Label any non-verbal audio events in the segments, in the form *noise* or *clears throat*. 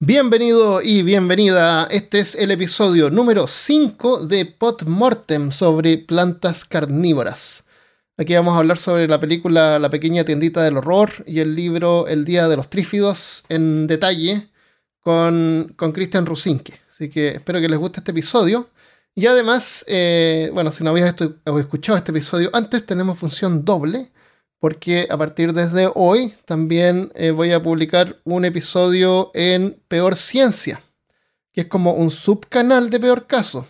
Bienvenido y bienvenida. Este es el episodio número 5 de Pot Mortem sobre plantas carnívoras. Aquí vamos a hablar sobre la película La pequeña tiendita del horror y el libro El día de los trífidos en detalle con, con Christian Rusinke. Así que espero que les guste este episodio. Y además, eh, bueno, si no habías escuchado este episodio antes, tenemos función doble porque a partir desde hoy también eh, voy a publicar un episodio en Peor Ciencia, que es como un subcanal de Peor Caso.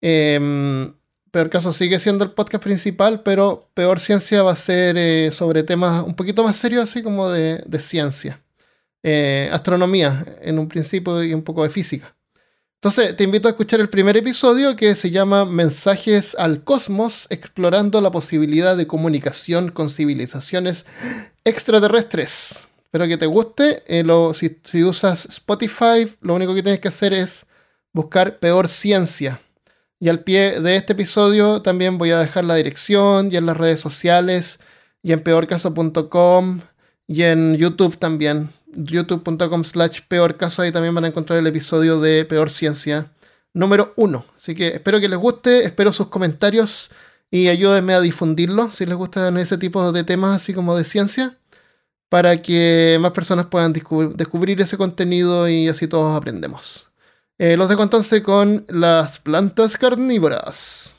Em, Peor Caso sigue siendo el podcast principal, pero Peor Ciencia va a ser eh, sobre temas un poquito más serios, así como de, ciencia. Eh, astronomía en un principio y un poco de física. Entonces, te invito a escuchar el primer episodio que se llama Mensajes al Cosmos, explorando la posibilidad de comunicación con civilizaciones extraterrestres. Espero que te guste. Eh, si, usas Spotify, lo único que tienes que hacer es buscar Peor Ciencia. Y al pie de este episodio también voy a dejar la dirección y en las redes sociales y en peorcaso.com y en YouTube también youtube.com slash peor caso, ahí también van a encontrar el episodio de Peor Ciencia número uno. Así que espero que les guste, espero sus comentarios y ayúdenme a difundirlo si les gustan ese tipo de temas así como de ciencia, para que más personas puedan descubrir ese contenido y así todos aprendemos. Eh, los dejo entonces con las plantas carnívoras.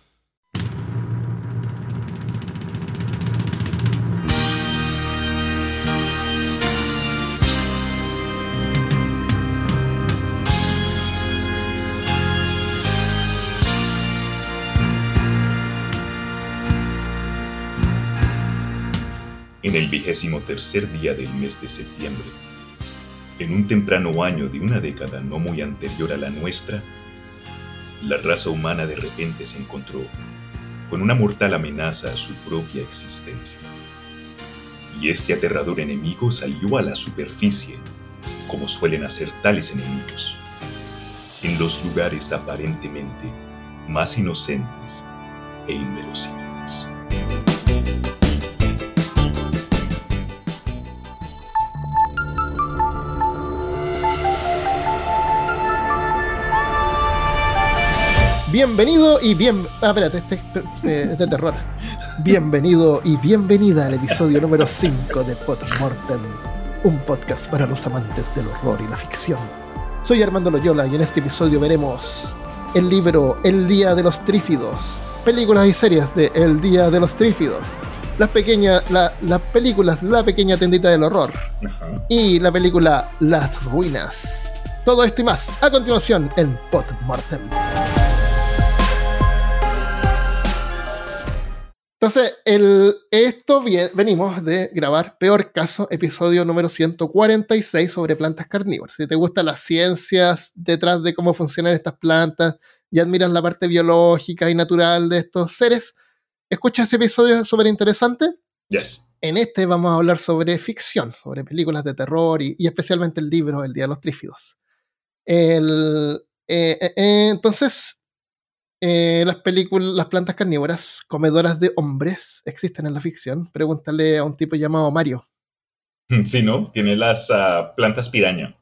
En el vigésimo tercer día del mes de septiembre. En un temprano año de una década no muy anterior a la nuestra, la raza humana de repente se encontró con una mortal amenaza a su propia existencia. Y este aterrador enemigo salió a la superficie, como suelen hacer tales enemigos, en los lugares aparentemente más inocentes e inverosímiles. Bienvenido y bien. Ah, espérate, este, este es de terror. Bienvenido y bienvenida al episodio número 5 de Mortem, un podcast para los amantes del horror y la ficción. Soy Armando Loyola y en este episodio veremos el libro El Día de los Trífidos, películas y series de El Día de los Trífidos, las pequeñas, las películas La Pequeña Tendita del Horror y la película Las Ruinas. Todo esto y más a continuación en Mortem. Entonces, el, esto venimos de grabar Peor Caso, episodio número 146 sobre plantas carnívoras. Si te gustan las ciencias detrás de cómo funcionan estas plantas y admiras la parte biológica y natural de estos seres, escucha este episodio súper interesante. Yes. En este vamos a hablar sobre ficción, sobre películas de terror y, especialmente el libro El Día de los Trífidos. El, eh, eh, eh, entonces, eh, las películas, las plantas carnívoras, comedoras de hombres, existen en la ficción. Pregúntale a un tipo llamado Mario. *laughs* Sí, ¿no? Tiene las uh, plantas piraña.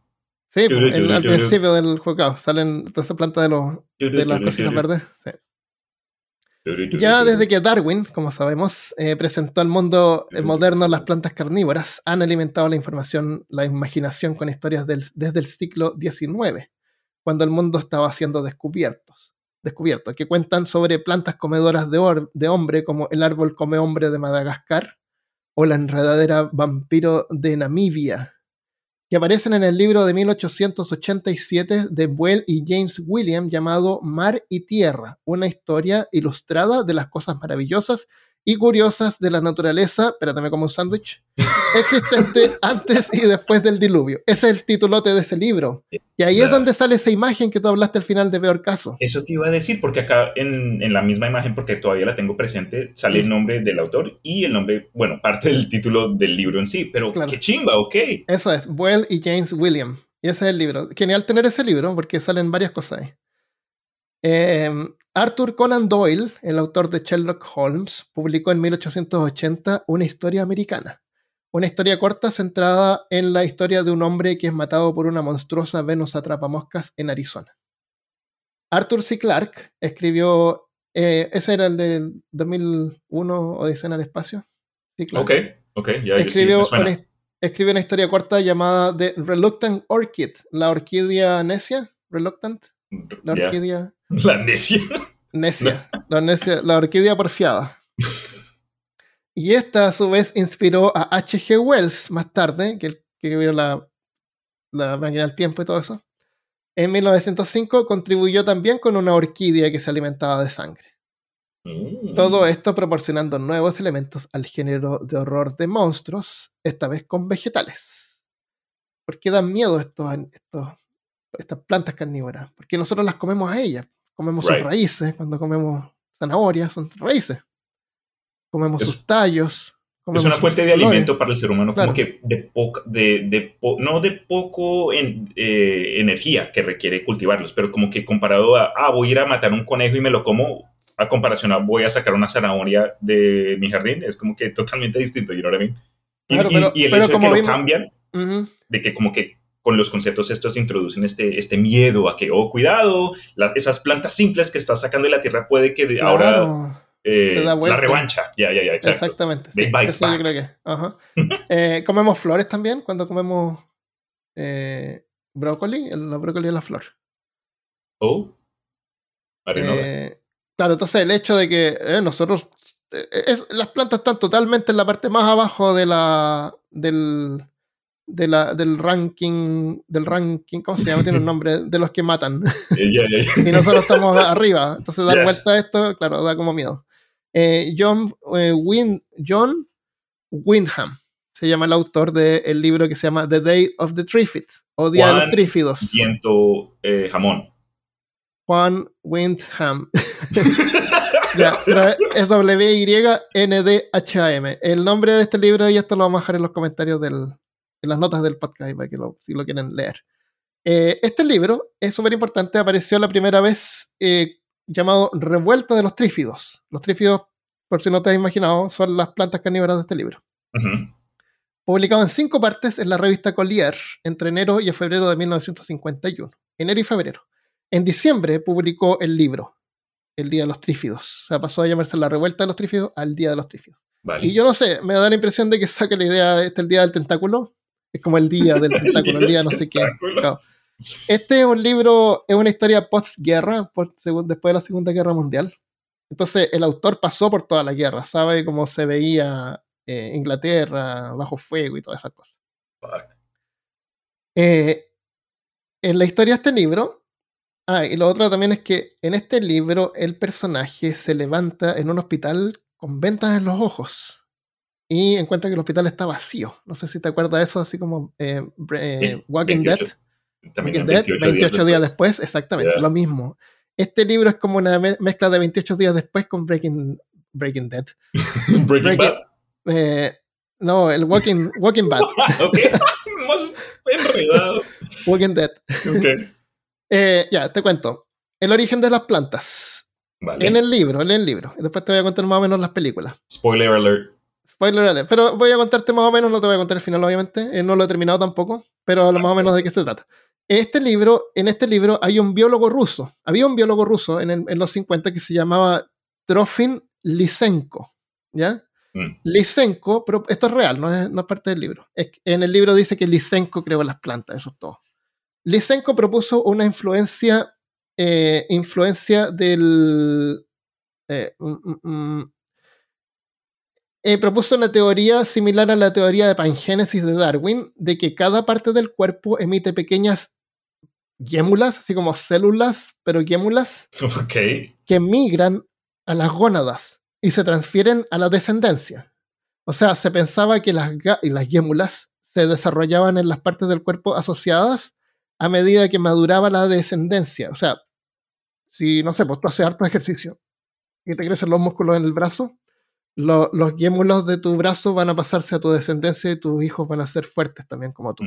Sí, el, al principio del juego salen todas esas plantas de, los, de las cositas verdes. Sí. Ya desde que Darwin, como sabemos, eh, presentó al mundo moderno las plantas carnívoras, han alimentado la información, la imaginación con historias del, desde el siglo XIX, cuando el mundo estaba siendo descubiertos descubierto, que cuentan sobre plantas comedoras de, de hombre, como el árbol come hombre de Madagascar o la enredadera vampiro de Namibia, que aparecen en el libro de 1887 de Buell y James William llamado Mar y Tierra, una historia ilustrada de las cosas maravillosas y curiosas de la naturaleza, espérate, como un sándwich, existente *laughs* antes y después del diluvio. Ese es el titulote de ese libro. Y ahí es donde sale esa imagen que tú hablaste al final de Peor Caso. Eso te iba a decir, porque acá en, en la misma imagen, porque todavía la tengo presente, sale el nombre del autor y el nombre, bueno, parte del título del libro en sí, pero qué chimba, ok. Eso es, Well y James William. Y ese es el libro. Genial tener ese libro porque salen varias cosas ahí. Eh, Arthur Conan Doyle, el autor de Sherlock Holmes, publicó en 1880 una historia americana, una historia corta centrada en la historia de un hombre que es matado por una monstruosa Venus atrapamoscas en Arizona. Arthur C. Clarke escribió, eh, ese era el de 2001 Odisea en el espacio. Sí, Ok, ok, ya escribió, una, escribió una historia corta llamada The Reluctant Orchid, la orquídea necia, Reluctant. La orquídea. *laughs* La necia. Necia, la, necia, la orquídea porfiada. Y esta a su vez inspiró a H.G. Wells más tarde, que, que vio la, la máquina del tiempo y todo eso. En 1905 contribuyó también con una orquídea que se alimentaba de sangre. Mm. Todo esto proporcionando nuevos elementos al género de horror de monstruos, esta vez con vegetales. ¿Por qué dan miedo estos, estos, estas plantas carnívoras? Porque nosotros las comemos a ellas. Comemos sus raíces, cuando comemos zanahorias, son raíces. Comemos sus tallos. es una fuente de alimento para el ser humano, como que de, poca, de, no de poco en, eh, energía que requiere cultivarlos, pero como que comparado a, ah, voy a ir a matar un conejo y me lo como, a comparación a voy a sacar una zanahoria de mi jardín, es como que totalmente distinto, you know what I Y, el hecho de que lo cambian, de que como que con los conceptos estos introducen este, este miedo a que, oh, cuidado, esas plantas simples que estás sacando de la tierra puede que ahora eh, la revancha. Ya, ya, ya, Exactamente. Sí, yo creo que. *laughs* Eh, comemos flores también cuando comemos eh, brócoli. El, brócoli es la flor. Oh. claro, entonces el hecho de que nosotros. las plantas están totalmente en la parte más abajo de la. del. De la, del ranking, del ranking, ¿cómo se llama? Tiene un *laughs* nombre, de los que matan. *laughs* y nosotros estamos arriba. Entonces dar vuelta a esto, claro, da como miedo. Eh, John, eh, John Wyndham se llama el autor del libro que se llama The Day of the Trifid o Día de los Trífidos. Viento eh, jamón. Juan Windham. *laughs* ya, es W-Y-N-D-H-A-M. El nombre de este libro, y esto lo vamos a dejar en los comentarios del, en las notas del podcast para que si lo quieren leer. este libro es súper importante, apareció la primera vez llamado Revuelta de los Trífidos. Los trífidos, por si no te has imaginado, son las plantas carnívoras de este libro. Publicado en cinco partes en la revista Collier entre enero y febrero de 1951. Enero y febrero. En diciembre publicó el libro, El Día de los Trífidos. O sea, pasó a llamarse La Revuelta de los Trífidos al Día de los Trífidos. Y yo no sé, me da la impresión de que saca la idea, este el Día del Tentáculo. Es como el Día del *laughs* Tentáculo, el Día no sé qué. Este es un libro, es una historia postguerra, después de la Segunda Guerra Mundial. Entonces, el autor pasó por toda la guerra, sabe cómo se veía eh, Inglaterra bajo fuego y todas esas cosas. Eh, en la historia de este libro, ah, y lo otro también es que en este libro el personaje se levanta en un hospital con ventas en los ojos y encuentra que el hospital está vacío. No sé si te acuerdas de eso, así como eh, Walking Dead. 28, días, después. exactamente, lo mismo. Este libro es como una mezcla de 28 días después con Breaking, Breaking Dead. *laughs* Breaking, Bad. Eh, no, el Walking, Walking Bad. *laughs* ok, *laughs* más enredado. Walking Dead. Eh, ya, te cuento. El origen de las plantas. En el libro, en el libro. Y después te voy a contar más o menos las películas. Spoiler alert. Spoiler alert. Pero voy a contarte más o menos, no te voy a contar el final, obviamente. Eh, no lo he terminado tampoco, pero lo más o menos de qué se trata. Este libro, en este libro hay un biólogo ruso. Había un biólogo ruso en, los 50 que se llamaba Trofin Lysenko. ¿Ya? Mm. Lysenko, pero esto es real, no es, parte del libro. en el libro dice que Lysenko creó las plantas, eso es todo. Lysenko propuso una influencia, eh, influencia del... Eh, mm, mm, eh, propuso una teoría similar a la teoría de pangénesis de Darwin, de que cada parte del cuerpo emite pequeñas guémulas, así como células, pero guémulas, *laughs* que migran a las gónadas y se transfieren a la descendencia. O sea, se pensaba que las, las guémulas se desarrollaban en las partes del cuerpo asociadas a medida que maduraba la descendencia. O sea, si, no sé, pues tú haces harto ejercicio y te crecen los músculos en el brazo, los guémulos de tu brazo van a pasarse a tu descendencia y tus hijos van a ser fuertes también como tú,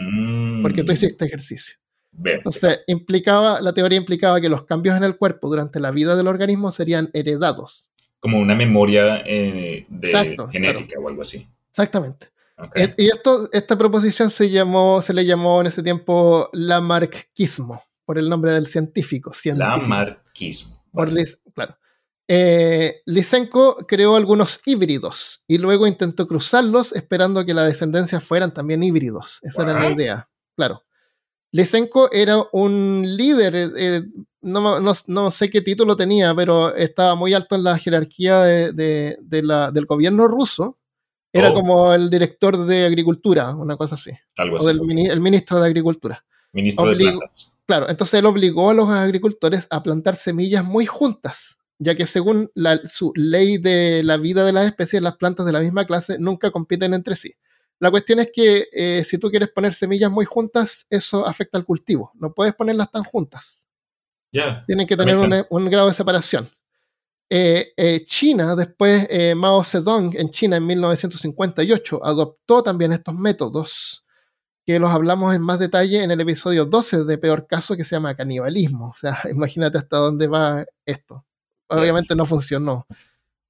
porque tú mm. hiciste ejercicio. Entonces, implicaba, la teoría implicaba que los cambios en el cuerpo durante la vida del organismo serían heredados. Como una memoria eh, de genética o algo así. Exactamente. Okay. Eh, Y esto, esta proposición se llamó, se le llamó en ese tiempo Lamarckismo, por el nombre del científico. científico. Lamarckismo. Por claro. Eh, Lysenko creó algunos híbridos y luego intentó cruzarlos esperando que la descendencia fueran también híbridos. Esa era la idea. Claro. Lysenko era un líder, eh, eh, no, no- no sé qué título tenía, pero estaba muy alto en la jerarquía de- de- de la- del gobierno ruso. Era Oh. como el director de agricultura, una cosa así, Algo o así. del mini- el ministro de agricultura. Ministro de Plantas. Claro, entonces él obligó a los agricultores a plantar semillas muy juntas, ya que según la- su ley de la vida de las especies, las plantas de la misma clase nunca compiten entre sí. La cuestión es que eh, si tú quieres poner semillas muy juntas, eso afecta al cultivo. No puedes ponerlas tan juntas. Ya. Tienen que tener un, grado de separación. Eh, eh, China, después Mao Zedong en China en 1958, adoptó también estos métodos que los hablamos en más detalle en el episodio 12 de Peor Caso que se llama Canibalismo. O sea, *laughs* imagínate hasta dónde va esto. Obviamente no funcionó.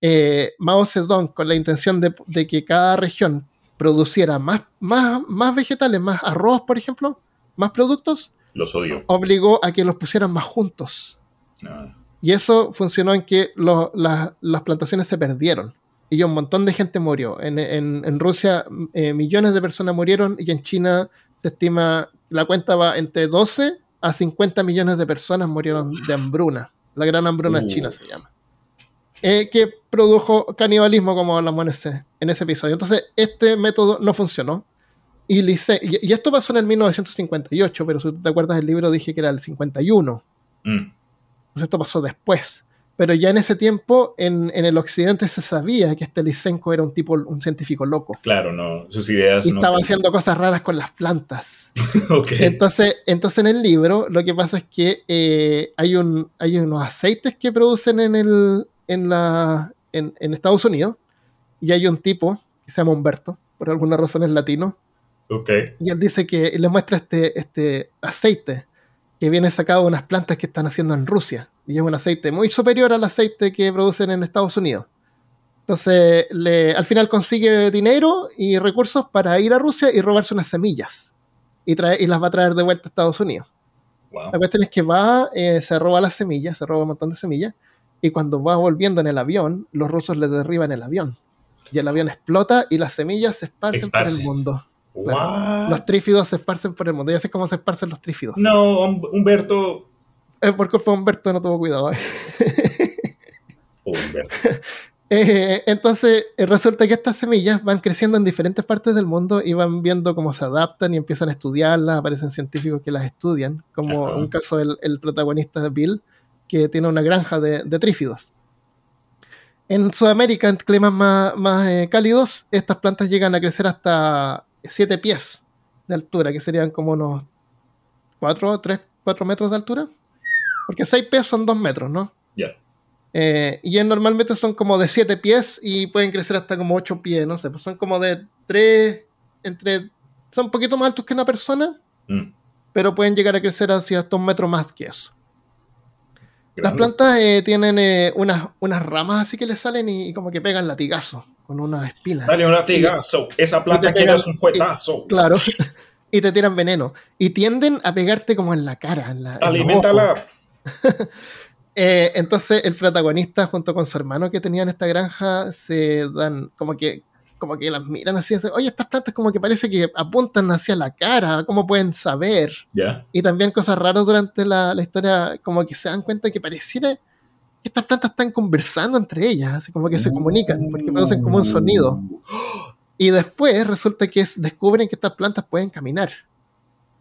Eh, Mao Zedong, con la intención de, de que cada región produciera más, más, más vegetales, más arroz, por ejemplo, más productos, Los odio. obligó a que los pusieran más juntos. No. Y eso funcionó en que lo- la- las plantaciones se perdieron. Y un montón de gente murió. En, en- en Rusia eh, millones de personas murieron y en China se estima, la cuenta va entre 12 a 50 millones de personas murieron de hambruna. La gran hambruna Uh. china se llama. Eh, que produjo canibalismo como hablamos en ese, en ese episodio. Entonces, este método no funcionó. Y, Lise- y, y esto pasó en el 1958, pero si te acuerdas del libro dije que era el 51. Mm. Entonces esto pasó después. Pero ya en ese tiempo, en, en el occidente se sabía que este Lysenko era un tipo, un científico loco. Claro, no. Sus ideas Y no. estaba haciendo cosas raras con las plantas. *laughs* Ok. Entonces, entonces en el libro lo que pasa es que eh, hay, un, hay unos aceites que producen en, el, en, la, en, en Estados Unidos. Y hay un tipo que se llama Humberto, por alguna razón es latino, Ok. y él dice que le muestra este, este aceite que viene sacado de unas plantas que están haciendo en Rusia. Y es un aceite muy superior al aceite que producen en Estados Unidos. Entonces, le- al final consigue dinero y recursos para ir a Rusia y robarse unas semillas. Y, trae, y las va a traer de vuelta a Estados Unidos. Wow. La cuestión es que va, eh, se roba las semillas, se roba un montón de semillas. Y cuando va volviendo en el avión, los rusos le derriban el avión. Y el avión explota y las semillas se esparcen por el mundo. Los trífidos se esparcen por el mundo. Ya sé cómo se esparcen los trífidos. No, Hum- Humberto. Es porque fue Humberto no tuvo cuidado. *laughs* Humberto. Eh, entonces, eh, resulta que estas semillas van creciendo en diferentes partes del mundo y van viendo cómo se adaptan y empiezan a estudiarlas. Aparecen científicos que las estudian, como Ajá. un caso del el protagonista Bill, que tiene una granja de, de trífidos. En Sudamérica, en climas más, más eh, cálidos, estas plantas llegan a crecer hasta 7 pies de altura, que serían como unos 4, 3, 4 metros de altura. Porque 6 pies son 2 metros, ¿no? Ya. Eh, y en- normalmente son como de 7 pies y pueden crecer hasta como 8 pies, no sé, pues son como de 3, entre, son un poquito más altos que una persona, Mm. pero pueden llegar a crecer hacia hasta un metro más que eso. Las plantas eh, tienen eh, unas, unas ramas así que les salen y, y como que pegan latigazo con unas espinas. Dale un latigazo. Esa planta quiere pegan- un juetazo. Claro. *laughs* y te tiran veneno. Y tienden a pegarte como en la cara, en la, en ojos. Aliméntala. *laughs* Eh, entonces el protagonista junto con su hermano que tenían esta granja se dan como que como que las miran así, así, oye, estas plantas como que parece que apuntan hacia la cara, ¿cómo pueden saber? Y también cosas raras durante la, la historia, como que se dan cuenta que pareciera que estas plantas están conversando entre ellas, así como que se comunican, porque producen como un sonido. Y después resulta que es- descubren que estas plantas pueden caminar.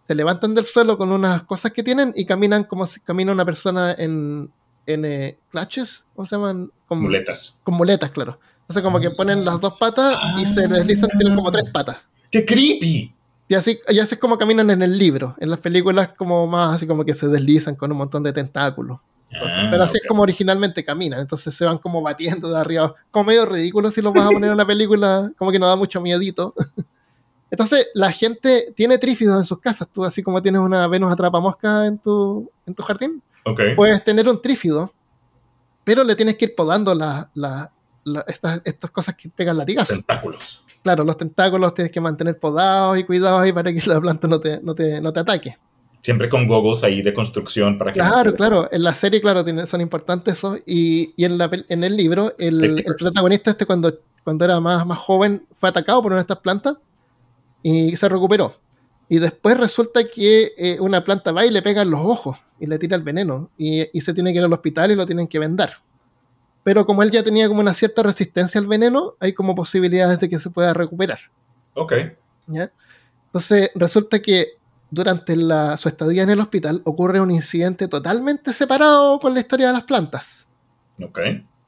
Se levantan del suelo con unas cosas que tienen y caminan como si camina una persona en, en eh, clutches, ¿cómo se llaman? Con, Muletas. con muletas, claro. Entonces como que ponen las dos patas y se deslizan, tienen como tres patas. ¡Qué creepy! Y así, y así es como caminan en el libro. En las películas como más así como que se deslizan con un montón de tentáculos. Ah, Pero así es como originalmente caminan. Entonces se van como batiendo de arriba. Como medio ridículo si los vas a poner en una película. Como que no da mucho miedito. *laughs* Entonces la gente tiene trífidos en sus casas. Tú así como tienes una Venus atrapamosca en tu, en tu jardín. Puedes tener un trífido. Pero le tienes que ir podando la- la- la- estas, estas cosas que pegan latigazos. Tentáculos. Claro, los tentáculos tienes que mantener podados y cuidados ahí para que la planta no te, no te, no te ataque. Siempre con goggles ahí de construcción para que. Claro, claro. En la serie, claro, tiene- son importantes esos. Y, y en, la, en el libro, el, el protagonista este cuando, cuando era más, más joven fue atacado por una de estas plantas y se recuperó. Y después resulta que eh, una planta va y le pega en los ojos y le tira el veneno. Y, y se tiene que ir al hospital y lo tienen que vendar. Pero como él ya tenía como una cierta resistencia al veneno, hay como posibilidades de que se pueda recuperar. Ok. ¿ya? Entonces, resulta que durante la- su estadía en el hospital ocurre un incidente totalmente separado con la historia de las plantas. Ok.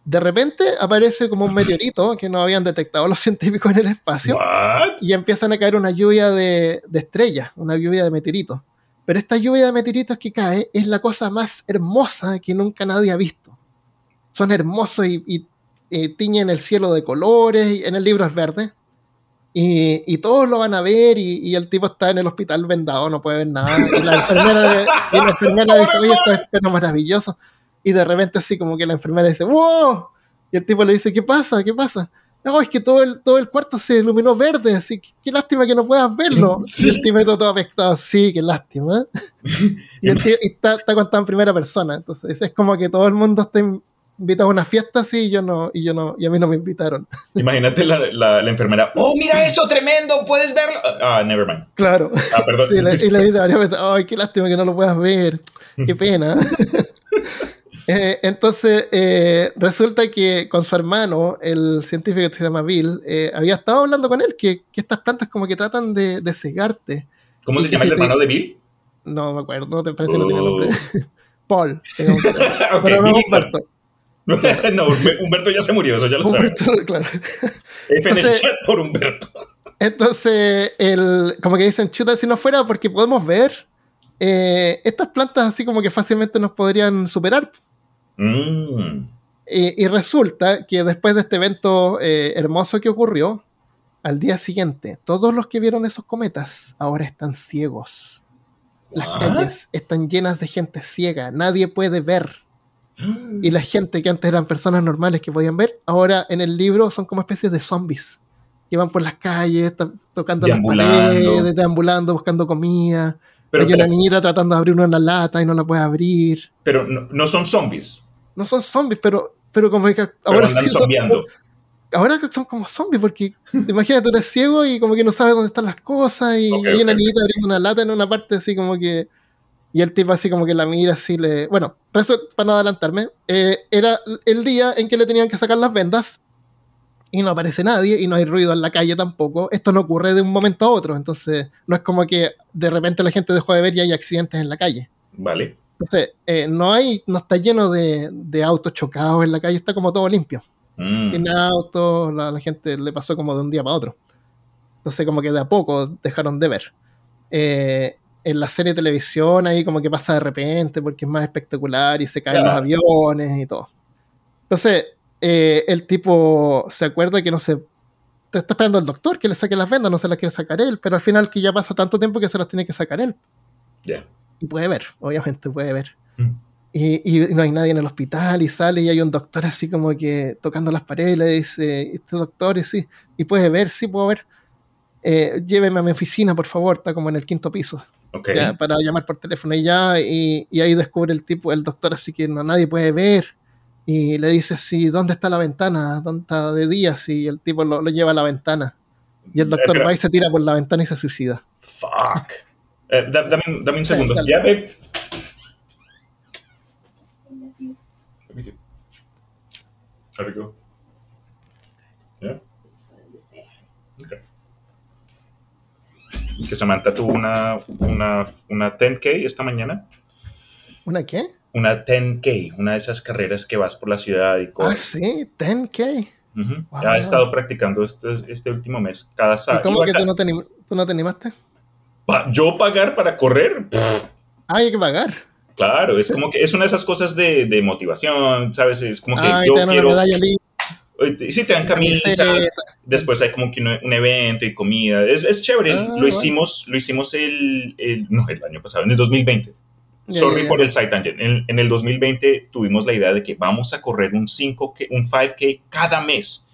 De repente aparece como un meteorito que no habían detectado los *laughs* científicos en el espacio What? y empiezan a caer una lluvia de, de estrellas, una lluvia de meteoritos. Pero esta lluvia de meteoritos que cae es la cosa más hermosa que nunca nadie ha visto. Son hermosos y, y, eh, tiñen el cielo de colores, y en el libro es verde. Y, todos lo van a ver y, el tipo está en el hospital vendado, no puede ver nada. Y la enfermera, y la enfermera dice, oye, esto es pero maravilloso. Y de repente así como que la enfermera dice, ¡wow! Y el tipo le dice, ¿qué pasa? ¿Qué pasa? No, es que todo el, todo el cuarto se iluminó verde, así que qué lástima que no puedas verlo. *laughs* Sí. Y el tipo todo apestado, sí, qué lástima. *laughs* y el tío y está, está contado en primera persona, entonces es como que todo el mundo está invitado a una fiesta así y yo no, y yo no, y a mí no me invitaron. *laughs* Imagínate la, la, la enfermera. ¡Oh, mira eso! ¡Tremendo! ¿Puedes verlo? Ah, never mind. Claro. Ah, perdón. Sí, le- y le dice varias veces, ay, qué lástima que no lo puedas ver, qué pena. Eh, entonces, eh, resulta que con su hermano, el científico que se llama Bill, eh, había estado hablando con él que, que estas plantas como que tratan de, de cegarte. ¿Cómo Y se llama el te- hermano de Bill? No me acuerdo, no te parece que no tiene Oh. nombre. *laughs* Paul. digamos. *laughs* ok, Pero no Bill Humberto. *laughs* no, Humber- Humberto ya se murió, eso ya lo. Humberto, claro. F en el Entonces- chat por Humberto. Entonces, el, como que dicen, chuta, si no fuera porque podemos ver, eh, estas plantas así como que fácilmente nos podrían superar. Mm. Y, y resulta que después de este evento eh, hermoso que ocurrió, al día siguiente, todos los que vieron esos cometas ahora están ciegos. Las calles están llenas de gente ciega, nadie puede ver. Y la gente que antes eran personas normales que podían ver, ahora en el libro son como especies de zombies. Que van por las calles, tocando las paredes, deambulando, buscando comida. Pero, Hay una niñita tratando de abrir una lata y no la puede abrir. pero no, no son zombies. No son zombies, pero, pero como que Pero ahora andan sí son, ahora son como zombies, porque *laughs* imagínate, tú eres ciego y como que no sabes dónde están las cosas, y Ok, hay una ok. niñita abriendo una lata en una parte así como que. Y el tipo así como que la mira así le. Bueno, resu- para no adelantarme, eh, era el día en que le tenían que sacar las vendas. Y no aparece nadie y no hay ruido en la calle tampoco. Esto no ocurre de un momento a otro. Entonces, no es como que de repente la gente dejó de ver y hay accidentes en la calle. Vale. Entonces, eh, no hay, no está lleno de, de autos chocados en la calle, está como todo limpio Mm. tiene autos, la, la gente le pasó como de un día para otro. Entonces como que de a poco dejaron de ver. Eh, en la serie de televisión ahí como que pasa de repente porque es más espectacular y se caen los aviones y todo. Entonces eh, el tipo se acuerda que no se... Te está esperando el doctor que le saque las vendas, no se las quiere sacar él, pero al final que ya pasa tanto tiempo que se las tiene que sacar él. Ya. Y puede ver, obviamente puede ver. Mm. Y, y no hay nadie en el hospital y sale y hay un doctor así como que tocando las paredes y le dice, este doctor, y sí, y puede ver, sí puedo ver. Eh, lléveme a mi oficina, por favor, está como en el quinto piso, Ok. ya, para llamar por teléfono y ya, y, y ahí descubre el tipo, el doctor así que no nadie puede ver, y le dice así, ¿dónde está la ventana? ¿Dónde está de día? Y el tipo lo, lo lleva a la ventana. Y el doctor Espera. va y se tira por la ventana y se suicida. Fuck. Eh, da- dame, un- dame un segundo. Ya ve. There we go. Yeah. Okay. Que Samantha tuvo una, una, una 10K esta mañana. ¿Una qué? Una 10K, una de esas carreras que vas por la ciudad y Ah, corres. sí, 10K. Ujú. Wow. Ha estado practicando este, este último mes. Cada ¿Y sábado. cómo que tú no te, tú no te animaste? ¿Yo pagar para correr? Pff, Ah, hay que pagar. Claro, es como que es una de esas cosas de, de motivación, ¿sabes? Es como que Ah, y yo te dan una quiero. medalla libre. Si te dan camisa, camiseta. después hay como que un, un evento y comida. Es, es chévere. Ah, lo bueno. hicimos, lo hicimos el, el- no, el año pasado, en el 2020. Sorry por el side tangent. En, el 2020 tuvimos la idea de que vamos a correr un 5 un 5K cada mes.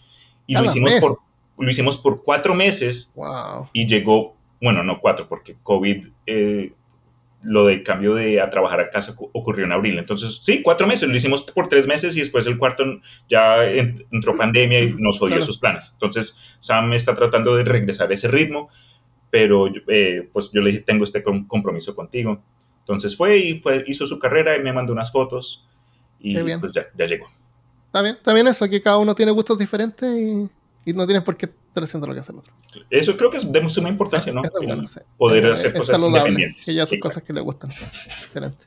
Y lo hicimos, por, lo hicimos por cuatro meses. Wow. Y llegó, bueno, no cuatro, porque COVID, eh, lo del cambio de a trabajar a casa ocurrió en abril. Entonces, sí, cuatro meses. Lo hicimos por tres meses y después el cuarto ya entró pandemia y nos odió sus planes. Entonces, Sam está tratando de regresar a ese ritmo, pero eh, pues yo le dije, tengo este compromiso contigo. Entonces fue y fue, hizo su carrera y me mandó unas fotos y pues ya, ya llegó. Está bien, está bien eso, aquí cada uno tiene gustos diferentes y, no tienes por qué estar haciendo lo que hace el otro. Eso creo que es de suma importancia, ¿no? Poder hacer cosas independientes. Que ya son cosas que le gustan. Excelente.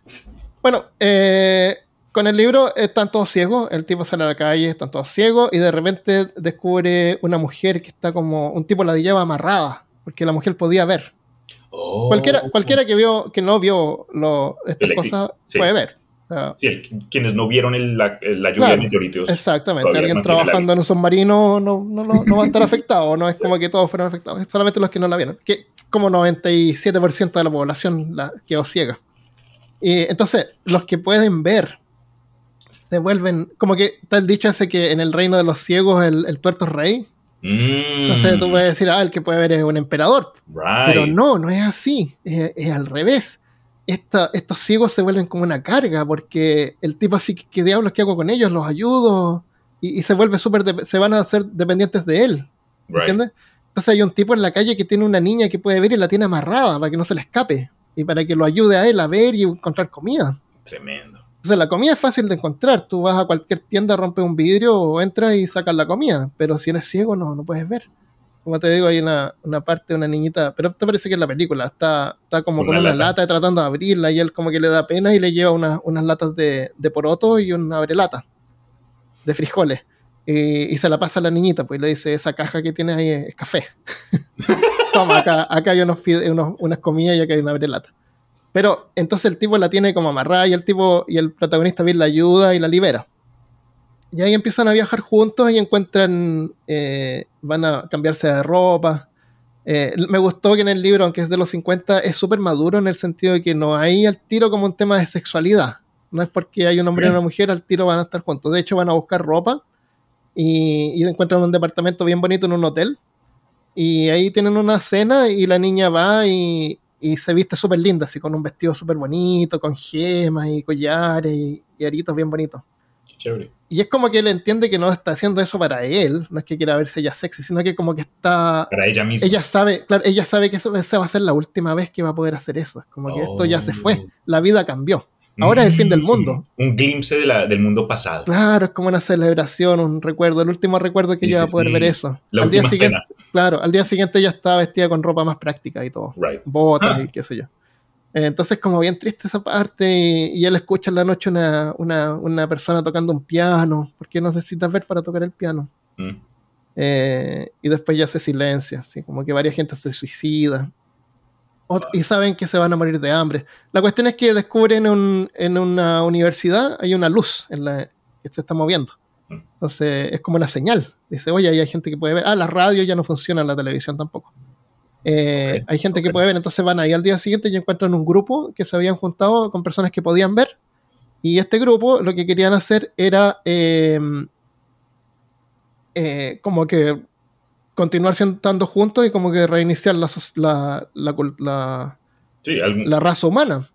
Bueno, eh, con el libro están todos ciegos, el tipo sale a la calle, están todos ciegos y de repente descubre una mujer que está como, un tipo la lleva amarrada, porque la mujer podía ver. Oh. Cualquiera, cualquiera que vio, que no vio lo, estas cosas puede ver. sí, quienes no vieron la, lluvia de meteoritos. Exactamente. Alguien trabajando en un submarino no, no, no, va a estar afectado. No es como que todos fueron afectados. Solamente los que no la vieron. Que como 97% de la población la quedó ciega. Y entonces, los que pueden ver se vuelven. Como que está el dicho ese que en el reino de los ciegos el, el tuerto es rey. Entonces tú puedes decir, ah, el que puede ver es un emperador. Pero no, no es así. Es, al revés. estos ciegos se vuelven como una carga porque el tipo así, ¿qué diablos que hago con ellos? ¿Los ayudo? Y, se vuelve súper, se van a hacer dependientes de él. ¿Entiendes? Entonces hay un tipo en la calle que tiene una niña que puede ver y la tiene amarrada para que no se le escape. Y para que lo ayude a él a ver y encontrar comida. Tremendo. Entonces la comida es fácil de encontrar. Tú vas a cualquier tienda, rompes un vidrio o entras y sacas la comida. Pero si eres ciego, no, no puedes ver. Como te digo, hay una, una parte de una niñita, pero te parece que es la película, está, está como con una lata. tratando de abrirla y él como que le da pena y le lleva unas latas de, de poroto y una abrelata de frijoles. Y, se la pasa a la niñita, pues le dice, esa caja que tienes ahí es, café. *laughs* Toma, acá, acá hay unos, unos, unas comidas y acá hay una abrelata. Pero entonces el tipo la tiene como amarrada y el tipo y el protagonista bien la ayuda y la libera. Y ahí empiezan a viajar juntos y encuentran, eh, van a cambiarse de ropa. Eh, me gustó que en el libro, aunque es de los 50, es súper maduro en el sentido de que no hay al tiro como un tema de sexualidad. No es porque hay un hombre y una mujer, al tiro van a estar juntos. De hecho, van a buscar ropa y, y encuentran un departamento bien bonito en un hotel. Y ahí tienen una cena y la niña va y, y se viste súper linda, así con un vestido súper bonito, con gemas y collares y, aritos bien bonitos. chévere. Y es como que él entiende que no está haciendo eso para él, no es que quiera verse ella sexy, sino que como que está... Para ella misma. Ella sabe, claro, ella sabe que esa va a ser la última vez que va a poder hacer eso. Es como que esto ya se fue, oh. la vida cambió. Ahora es el fin del mundo. Un glimpse del mundo pasado. Claro, es como una celebración, un recuerdo, el último recuerdo que yo iba a poder ver eso. La al día siguiente, Claro, al día siguiente ella estaba vestida con ropa más práctica y todo. Botas ah. y qué sé yo. Entonces, como bien triste esa parte, y, él escucha en la noche una, una, persona tocando un piano, porque necesitas ver para tocar el piano. Mm. Eh, y después ya se silencia, así como que varias gente se suicida y saben que se van a morir de hambre. La cuestión es que descubren en una universidad hay una luz en la, que se está moviendo. Mm. Entonces es como una señal. Dice, oye, hay gente que puede ver. Ah, la radio ya no funciona, la televisión tampoco. Eh, hay gente que puede ver, entonces van ahí al día siguiente y encuentran un grupo que se habían juntado con personas que podían ver. Y este grupo lo que querían hacer era em, eh, como que continuar estando juntos y como que reiniciar la, la, la, la, raza humana.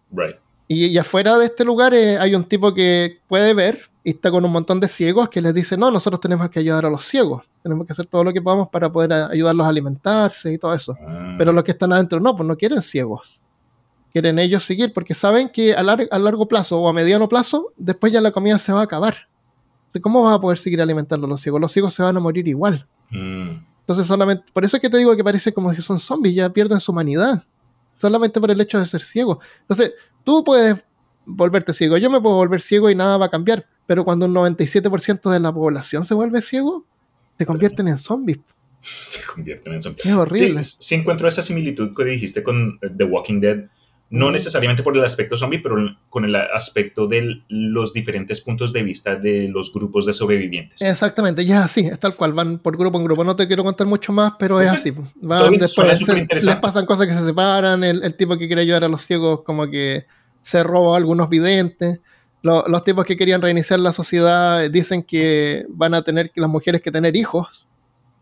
Y, afuera de este lugar eh, hay un tipo que puede ver y está con un montón de ciegos que les dice, no, nosotros tenemos que ayudar a los ciegos, tenemos que hacer todo lo que podamos para poder ayudarlos a alimentarse y todo eso. Ah. Pero los que están adentro no, pues no quieren ciegos. Quieren ellos seguir porque saben que a, a largo plazo o a mediano plazo, después ya la comida se va a acabar. ¿Cómo van a poder seguir alimentando a los ciegos? Los ciegos se van a morir igual. Mm. Entonces solamente, por eso es que te digo que parece como que son zombies, ya pierden su humanidad. Solamente por el hecho de ser ciego. Entonces, tú puedes volverte ciego, yo me puedo volver ciego y nada va a cambiar. Pero cuando un 97% de la población se vuelve ciego, se convierten en zombies. *laughs* Se convierten en zombies. Es horrible. Sí, sí encuentro esa similitud que dijiste con The Walking Dead no necesariamente por el aspecto zombie, pero con el aspecto de los diferentes puntos de vista de los grupos de sobrevivientes. Exactamente, ya así, es tal cual, van por grupo en grupo. No te quiero contar mucho más, pero es así. Van después, les pasan cosas que se separan, el, tipo que quiere ayudar a los ciegos como que se robó a algunos videntes. Lo- los tipos que querían reiniciar la sociedad dicen que van a tener que las mujeres que tener hijos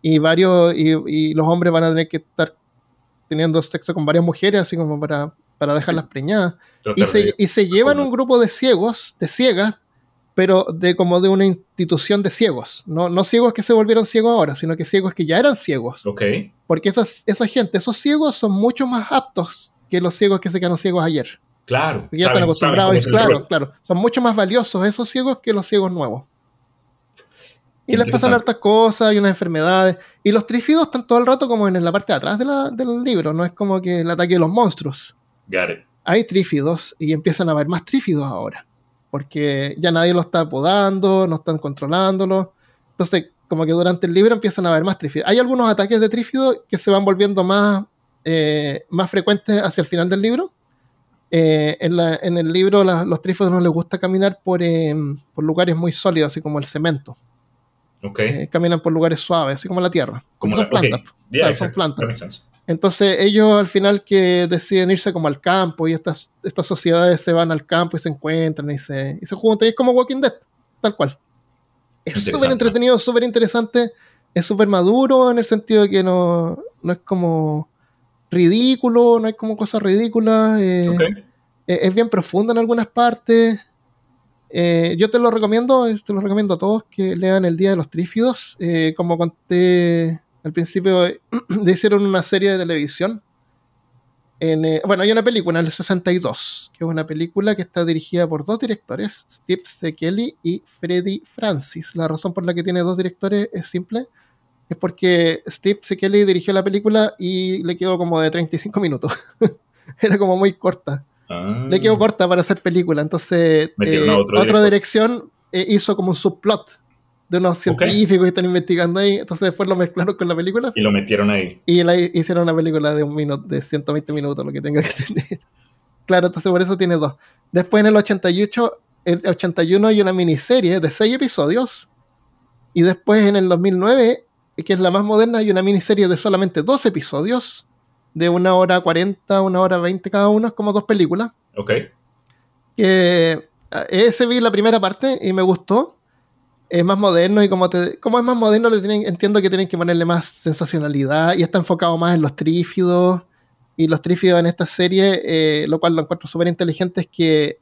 y varios y, y los hombres van a tener que estar teniendo sexo con varias mujeres así como para, para dejarlas preñadas y se, de- y se llevan un grupo de ciegos, de ciegas, pero de como de una institución de ciegos. No, no ciegos que se volvieron ciegos ahora, sino que ciegos que ya eran ciegos. Ok, Porque esas, esa gente, esos ciegos son mucho más aptos que los ciegos que se quedaron ciegos ayer. claro. Porque ya están acostumbrados. y claro, claro. Son mucho más valiosos esos ciegos que los ciegos nuevos. Y les pasan hartas cosas y unas enfermedades. Y los trífidos están todo el rato como en la parte de atrás de la- del libro. No es como que el ataque de los monstruos. Hay trífidos y empiezan a haber más trífidos ahora. Porque ya nadie lo está apodando, no están controlándolo. Entonces, como que durante el libro empiezan a haber más trífidos. Hay algunos ataques de trífidos que se van volviendo más, eh, más frecuentes hacia el final del libro. Eh, en, la- en el libro la- los trífidos no les gusta caminar por, eh, por lugares muy sólidos, así como el cemento. Ok. Eh, caminan por lugares suaves, así como la tierra. Como son la- plantas. Yeah, Claro, son plantas. Entonces ellos al final que deciden irse como al campo y estas, estas sociedades se van al campo y se encuentran y se, y se juntan. Y es como Walking Dead, tal cual. Es súper entretenido, súper interesante. Es súper maduro en el sentido de que no, no es como ridículo, no hay como cosas ridículas. eh, eh, es bien profundo en algunas partes. Eh, yo te lo recomiendo, te lo recomiendo a todos que lean El Día de los Trífidos. Como conté al principio, eh, *clears throat* le hicieron una serie de televisión. En, eh, bueno, hay una película en el 62, que es una película que está dirigida por dos directores, Steve Sekeli y Freddy Francis. La razón por la que tiene dos directores es simple, es porque Steve Sekeli dirigió la película y le quedó como de 35 minutos. *laughs* Era como muy corta Ah, le quedó corta para hacer película. Entonces, eh, otra director. dirección eh, hizo como un subplot de unos científicos que están investigando ahí. Entonces, después lo mezclaron con la película Y lo metieron ahí. y la hi- hicieron una película de un minuto, de 120 minutos, lo que tenga que tener. *laughs* Claro, entonces por eso tiene dos. Después, en el 88, el 81 hay una miniserie de seis episodios. Y después, en el 2009, que es la más moderna, hay una miniserie de solamente dos episodios, de una hora 40, una hora 20 cada uno, es como dos películas Ok. que ah, ese vi la primera parte y me gustó. Es más moderno y como, te, como es más moderno, le tienen, entiendo que tienen que ponerle más sensacionalidad y está enfocado más en los trífidos. Y los trífidos en esta serie, eh, lo cual lo encuentro súper inteligente, es que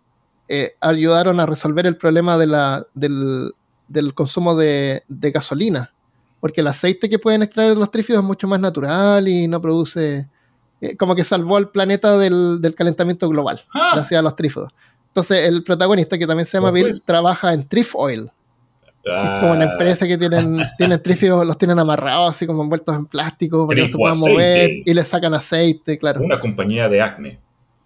eh, ayudaron a resolver el problema de la, del, del consumo de, de gasolina. Porque el aceite que pueden extraer de los trífidos es mucho más natural y no produce. eh, como que salvó al planeta del, del calentamiento global Ah, gracias a los trífidos. Entonces, el protagonista, que también se llama Bill, trabaja en Trif Oil. Es como una ah, empresa que tienen, *laughs* tienen trífidos, los tienen amarrados así como envueltos en plástico para que no se puedan mover y le sacan aceite, claro. Una compañía de acne.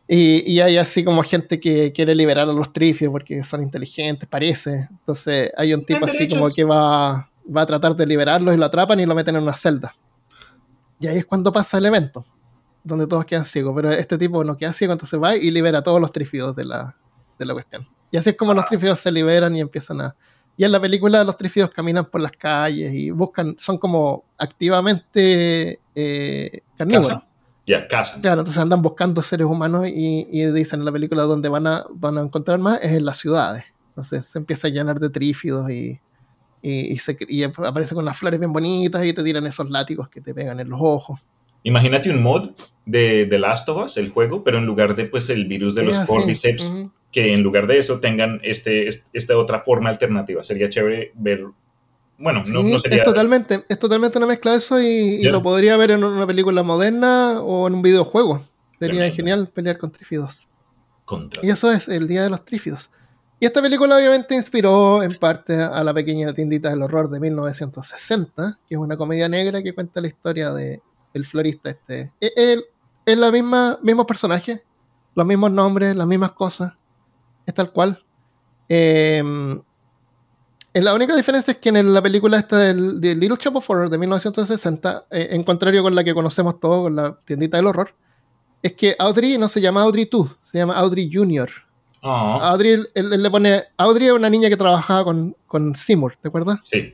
Y, y hay así como gente que quiere liberar a los trífidos porque son inteligentes, parece. Entonces hay un tipo así como que va, va a tratar de liberarlos y lo atrapan y lo meten en una celda. Y ahí es cuando pasa el evento, donde todos quedan ciegos. Pero este tipo no queda ciego, entonces va y libera a todos los trífidos de la, de la cuestión. Y así es como los trífidos se liberan y empiezan a... Y en la película los trífidos caminan por las calles y buscan, son como activamente eh, carnívoros. Ya, casa. Claro, entonces andan buscando seres humanos y, y dicen en la película donde van a, van a encontrar más es en las ciudades. Entonces se empieza a llenar de trífidos y, y, y se, y aparece con unas flores bien bonitas y te tiran esos látigos que te pegan en los ojos. Imagínate un mod de The Last of Us, el juego, pero en lugar de pues el virus de los cordyceps. Que en lugar de eso tengan este, est- esta otra forma alternativa. Sería chévere ver. Bueno, no, Sí, no sería. es, totalmente, es totalmente una mezcla de eso y, lo podría ver en una película moderna o en un videojuego. Sería Tremendo. genial pelear con trífidos. contra. Y eso es el Día de los Trífidos. Y esta película obviamente inspiró en parte a la pequeña tiendita del horror de 1960, que es una comedia negra que cuenta la historia de el florista este. Es, es- es la misma, mismos personajes, los mismos nombres, las mismas cosas. Es tal cual. Eh, eh, la única diferencia es que en la película esta del, de Little Shop of Horror de 1960, eh, en contrario con la que conocemos todos, con la tiendita del horror, es que Audrey no se llama Audrey 2, se llama Audrey Jr. Ah, Audrey, él, él le pone. Audrey es una niña que trabajaba con, con Seymour, ¿te acuerdas? sí.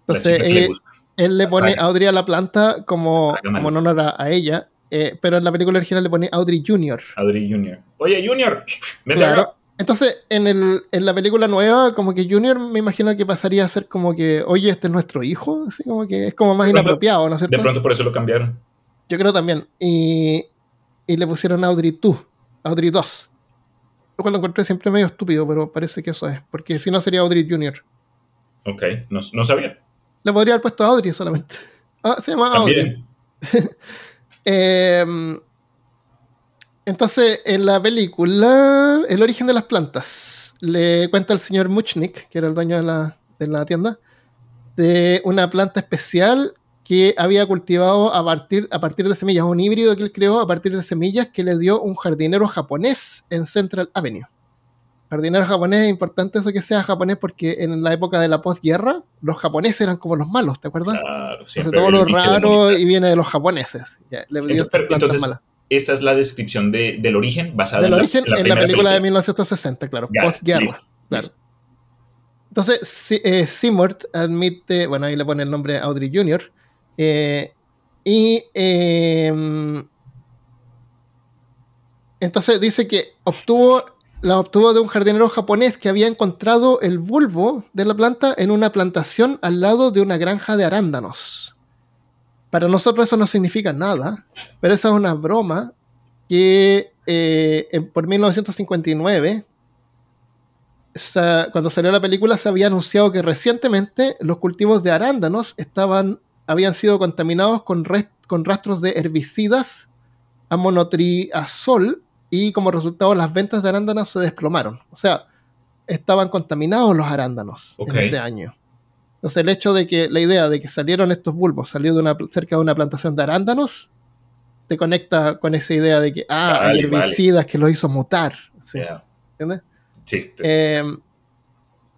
Entonces, le eh, gusta. él le pone. Audrey a la planta como, como en honor a, a ella. eh, pero en la película original le pone Audrey Jr. Audrey Jr. Oye, Junior, *laughs* vete Claro. Entonces, en, el, en la película nueva, como que Junior me imagino que pasaría a ser como que, oye, este es nuestro hijo, así como que es como más pronto- inapropiado, ¿no es cierto? De pronto por eso lo cambiaron. Yo creo también. Y, y le pusieron Audrey 2, Audrey 2. Lo cual lo encontré siempre medio estúpido, pero parece que eso es, porque si no sería Audrey Jr. Ok, no, no sabía. Le podría haber puesto Audrey solamente. Ah, se llama Audrey. *laughs* Eh, entonces, en la película, El origen de las plantas, le cuenta el señor Muchnik, que era el dueño de la, de la tienda, de una planta especial que había cultivado a partir, a partir de semillas, un híbrido que él creó a partir de semillas que le dio un jardinero japonés en Central Avenue. Jardinero japonés, es importante eso que sea japonés porque en la época de la posguerra, los japoneses eran como los malos, ¿te acuerdas? Claro, Entonces todo lo raro y viene de los japoneses. Ya, le dio Entonces, estas plantas entonces, malas. Esta es la descripción de, del origen basada Del en, origen la, en la en la película de 1960, claro, Ya, postguerra. listo, claro. listo. Entonces, Si- eh, Seymour admite, bueno, ahí le pone el nombre Audrey Jr. eh, y eh, entonces dice que obtuvo, la obtuvo de un jardinero japonés que había encontrado el bulbo de la planta en una plantación al lado de una granja de arándanos. Para nosotros eso no significa nada, pero esa es una broma que eh, por 1959 sa- cuando salió la película se había anunciado que recientemente los cultivos de arándanos estaban, habían sido contaminados con, res- con rastros de herbicidas, amonotriazol, y como resultado las ventas de arándanos se desplomaron. O sea, estaban contaminados los arándanos en ese año. Entonces el hecho de que la idea de que salieron estos bulbos, salió de una, cerca de una plantación de arándanos, te conecta con esa idea de que ah, hay Vale, vale. herbicidas que los hizo mutar. ¿Entiendes? Sí, Eh,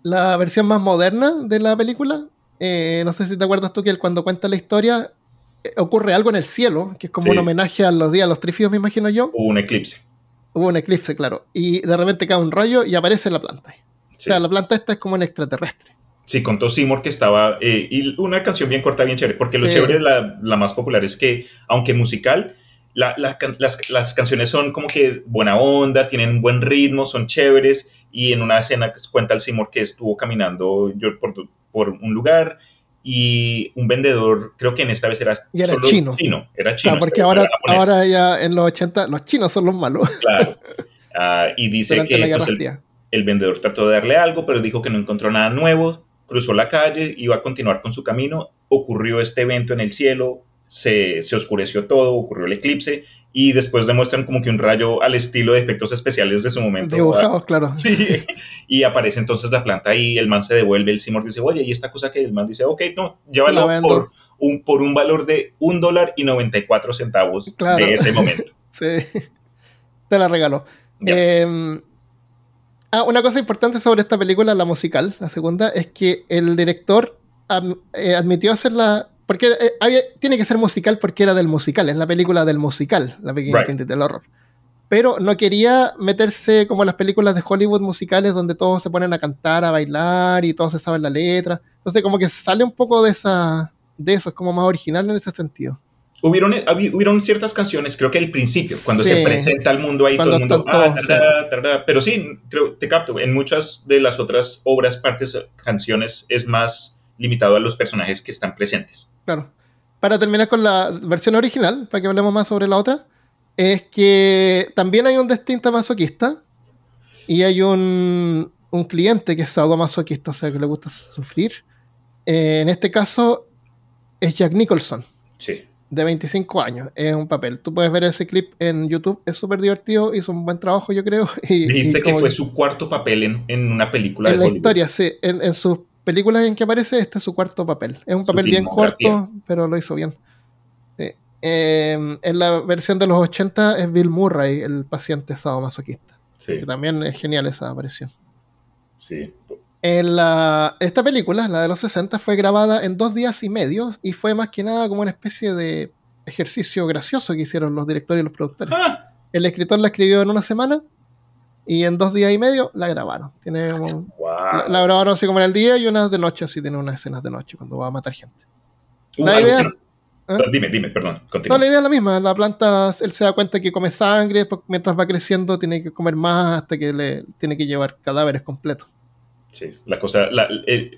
la versión más moderna de la película, eh, no sé si te acuerdas tú que él cuando cuenta la historia eh, ocurre algo en el cielo, que es como Sí. un homenaje a los días, a los trifios, me imagino yo. hubo un eclipse. Hubo un eclipse, claro. Y de repente cae un rayo y aparece la planta. O sea, la planta esta es como un extraterrestre. Sí, contó Seymour que estaba. eh, y una canción bien corta, bien chévere. Porque lo Sí. chévere, la, la más popular es que, aunque musical, la- la can- las, las canciones son como que buena onda, tienen un buen ritmo, son chéveres. Y en una escena cuenta el Seymour que estuvo caminando yo por, por un lugar y un vendedor, creo que en esta vez era, Y era solo chino. Era chino. Claro, porque ahora, era ahora ya en los 80 los chinos son los malos claro. *laughs* Ah, y dice durante que pues, el vendedor trató de darle algo, pero dijo que no encontró nada nuevo, cruzó la calle, iba a continuar con su camino, ocurrió este evento en el cielo, se, se oscureció todo, ocurrió el eclipse, y después demuestran como que un rayo al estilo de efectos especiales de su momento. Dibujados, claro. Sí, *laughs* y aparece entonces la planta y el man se devuelve, el Seymour dice, oye, ¿y esta cosa que el man dice? Ok, no, La llévalo vendo. por un, por un valor de un dólar y 94 centavos Claro. de ese momento. *laughs* Sí. Te la. Eh, ah, una cosa importante sobre esta película, la musical, la segunda, es que el director am- eh, admitió hacerla. Porque eh, había- tiene que ser musical porque era del musical, es la película del musical, la pequeña Right. del horror. Pero no quería meterse como las películas de Hollywood musicales donde todos se ponen a cantar, a bailar y todos se saben la letra. Entonces, como que se sale un poco de esa de eso, es como más original en ese sentido. Hubieron, hubieron ciertas canciones, creo que al principio, cuando Sí. se presenta al mundo ahí, todo Cuando el mundo, ah, tarara, tarara. pero sí, creo, te capto, en muchas de las otras obras, partes, canciones, es más limitado a los personajes que están presentes. Claro. Para terminar con la versión original, para que hablemos más sobre la otra, es que también hay un distinto masoquista y hay un, un cliente que es sadomasoquista, o sea, que le gusta sufrir. Eh, en este caso es Jack Nicholson, Sí. De 25 años. Es un papel. Tú puedes ver ese clip en YouTube, es súper divertido, hizo un buen trabajo, yo creo. *laughs* Y, Dijiste y que fue su cuarto papel en, en una película en de la Hollywood. historia, sí. En, en sus películas en que aparece, este es su cuarto papel. Es un Su papel bien corto, pero lo hizo bien. Sí. Eh, en la versión de los 80 es Bill Murray, el paciente sadomasoquista. Sí, Que también es genial esa aparición. sí. En la, esta película, la de los 60, fue grabada en dos días y medio y fue más que nada como una especie de ejercicio gracioso que hicieron los directores y los productores. Ah, El escritor la escribió en una semana y en dos días y medio la grabaron. Tiene wow. la, la grabaron así como en el día y unas de noche, así tiene unas escenas de noche cuando va a matar gente. Uh, la algo, idea- ¿Ah? Dime, dime, perdón. No, la idea es la misma. La planta, él se da cuenta que come sangre, después, mientras va creciendo tiene que comer más hasta que le tiene que llevar cadáveres completos. Sí, la cosa, la,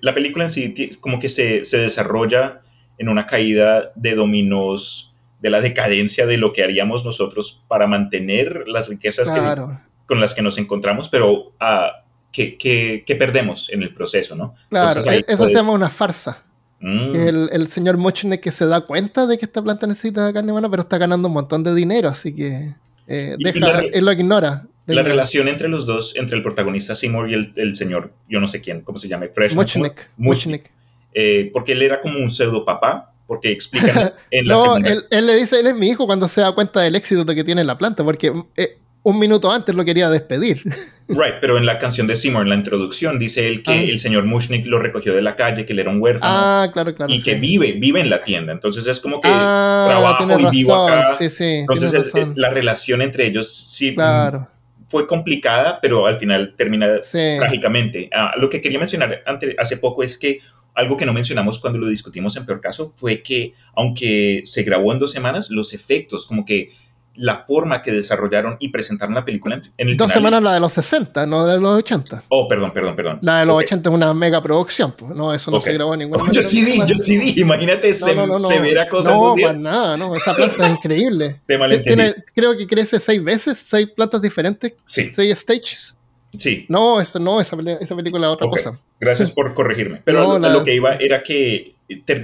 la película en sí como que se, se desarrolla en una caída de dominos de la decadencia de lo que haríamos nosotros para mantener las riquezas que- Claro, con las que nos encontramos, pero ah, que, que- que perdemos en el proceso, ¿no? claro. Entonces, ahí Eso puede- se llama una farsa. Mm, Que el, el señor Mochnik que se da cuenta de que esta planta necesita carne humana, pero está ganando un montón de dinero, así que eh, deja, la él lo ignora. La relación entre los dos, entre el protagonista Seymour y el, el señor, yo no sé quién, ¿cómo se llama? Freshman, Mochnik. ¿cómo? Mochnik. Eh, porque él era como un pseudo papá, porque explican *laughs* en la No, segunda. él, él le dice, él es mi hijo cuando se da cuenta del éxito que tiene la planta, porque eh, un minuto antes lo quería despedir. *laughs* Right, pero en la canción de Seymour, en la introducción, dice él que Ah. el señor Mushnik lo recogió de la calle, que él era un huérfano Ah, claro, claro. y sí. que vive, vive en la tienda. Entonces es como que ah, trabajo y vivo razón. acá. Sí, sí, Entonces es- la relación entre ellos sí Claro, fue complicada, pero al final termina sí. trágicamente. Ah, lo que quería mencionar ante- hace poco es que algo que no mencionamos cuando lo discutimos en peor caso fue que aunque se grabó en dos semanas, los efectos, como que la forma que desarrollaron y presentaron la película en, el Dos semanas la de los 60, no de los 80. Oh, perdón, perdón, perdón. La de los Ok. 80 es una mega producción, pues. No, eso no se grabó en ninguna *laughs* Oh, yo sí di, yo sí di. Imagínate, se, severa cosa en No, dos para días. nada, no. Esa planta es increíble. *laughs* Te. Tiene, creo que crece seis veces, seis plantas diferentes, Sí, seis stages. sí. No, eso no, esa, película es otra cosa. Gracias por corregirme. Pero No, lo, la- que iba era que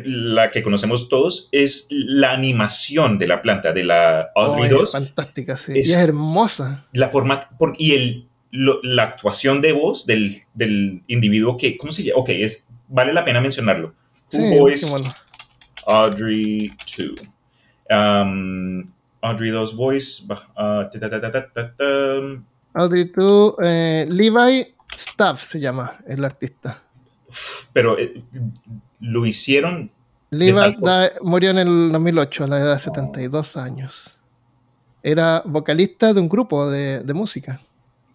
la que conocemos todos es la animación de la planta, de la Audrey Oh, 2. es fantástica, sí. Es- y es hermosa. la forma por- y el, lo- la actuación de voz del, del individuo que, ¿cómo se llama? Ok, es, vale la pena mencionarlo. Sí, bueno. Audrey 2. Um, Audrey 2 voice. ah, ta, ta, ta, ta, ta, ta, ta. Audrey 2, eh, Levi Staff se llama el artista. Pero eh, lo hicieron da- murió en el 2008 a la edad de 72 años. Era vocalista de un grupo de, de música.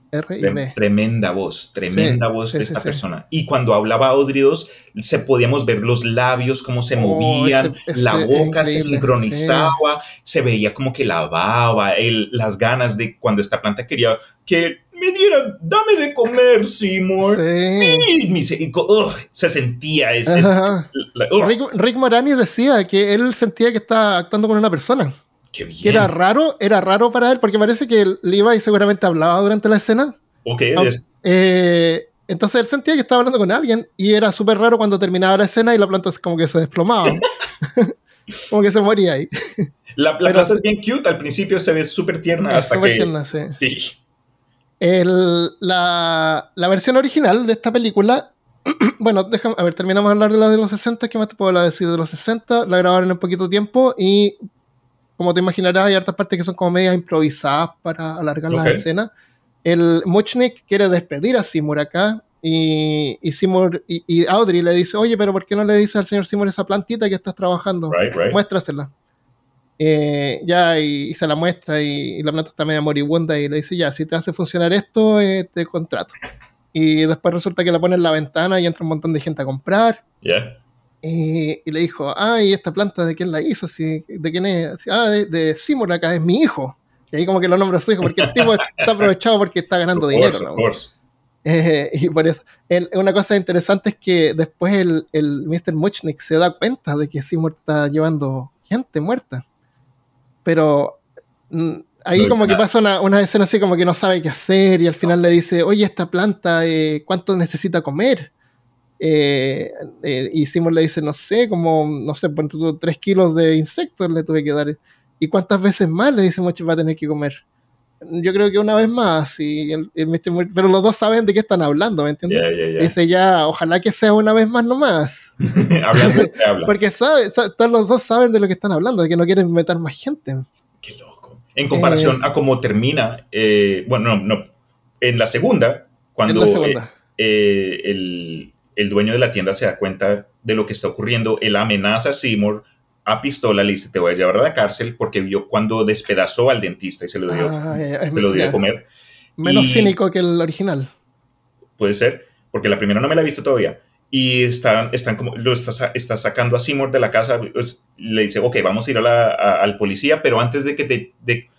R y Trem- B. Tremenda voz, tremenda Sí, voz de sí, esta sí. persona. Y cuando hablaba Audrey 2, se podíamos ver los labios, cómo se Oh, movían, ese- ese la boca se sincronizaba, se veía como que la baba, el- las ganas de cuando esta planta quería que me diera, dame de comer, Seymour. Sí. Y co- ugh, se sentía, es, es- Ajá. la- ugh, Rick, Rick Moranis decía que él sentía que estaba actuando con una persona. qué bien. Que era raro, era raro para él, porque parece que Levi seguramente hablaba durante la escena. Ok, Ah, es- Eh, entonces él sentía que estaba hablando con alguien y era súper raro cuando terminaba la escena y la planta como que se desplomaba. *laughs* como que se moría ahí. la, la planta es bien cute, al principio se ve súper tierna Es hasta súper que... tierna, sí. Sí. El- la, la versión original de esta película, *clears throat* bueno, déjame, a ver, terminamos de hablar de la de los 60, ¿qué más te puedo hablar decir de los 60? La grabaron en poquito tiempo y, como te imaginarás, hay hartas partes que son como medias improvisadas para alargar Ok. las escenas. El Muchnik quiere despedir a Seymour acá y, y Seymour y, y Audrey le dice, oye, pero ¿por qué no le dices al señor Seymour esa plantita que estás trabajando? Right, right. muéstrasela. Eh, ya, y, y se la muestra y, y la planta está media moribunda y le dice, ya, si te hace funcionar esto, eh, te contrato. Y después resulta que la pone en la ventana y entra un montón de gente a comprar. Yeah. Y, y le dijo, ah, ¿y esta planta de quién la hizo? Si, ¿De quién es? Ah, de, de Seymour acá, es mi hijo. Y ahí como que lo nombra a su hijo, porque el tipo está aprovechado porque está ganando Of dinero. Eh, y por eso, el- una cosa interesante es que después el, el Mr. Muchnik se da cuenta de que Seymour está llevando gente muerta. Pero mm, ahí No como que nada. pasa una, una escena así como que no sabe qué hacer y al final le dice, oye, esta planta, eh, ¿cuánto necesita comer? Eh, eh, y Seymour le dice, no sé, como, no sé, tú, tres kilos de insectos le tuve que dar. ¿Y cuántas veces más le dice Muchnik va a tener que comer? Yo creo que una vez más, y el- el Mr. Pero los dos saben de qué están hablando, ¿me entiendes? Yeah, yeah, yeah. Dice ya, ojalá que sea una vez más nomás. *laughs* Hablando habla. Porque sabe, sa- todos los dos saben de lo que están hablando, de que no quieren meter más gente. Qué loco. En comparación a cómo termina, eh, bueno, no, no, en la segunda, cuando en la segunda. eh, eh, el, el dueño de la tienda se da cuenta de lo que está ocurriendo, él amenaza a Seymour a pistola, le dice, te voy a llevar a la cárcel porque vio cuando despedazó al dentista y se lo dio, Ah, se lo dio a comer. Menos Y- cínico que el original. Puede ser, porque la primera no me la he visto todavía. y están, están como, lo está, está sacando a Seymour de la casa, pues, le dice, ok, vamos a ir a la, al policía, pero antes de que te, de,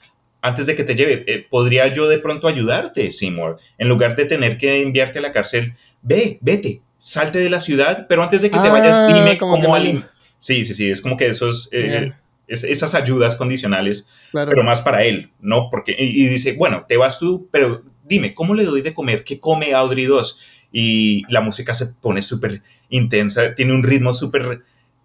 antes de que te lleve, eh, ¿podría yo de pronto ayudarte, Seymour? En lugar de tener que enviarte a la cárcel, ve, vete, salte de la ciudad, pero antes de que te vayas, Ah, dime cómo que Sí, sí, sí, es como que esos, eh, es- esas ayudas condicionales Claro. pero más para él, ¿no? Porque, y, y dice, bueno, te vas tú, pero dime, ¿cómo le doy de comer? ¿Qué come Audrey 2? Y la música se pone súper intensa, tiene un ritmo súper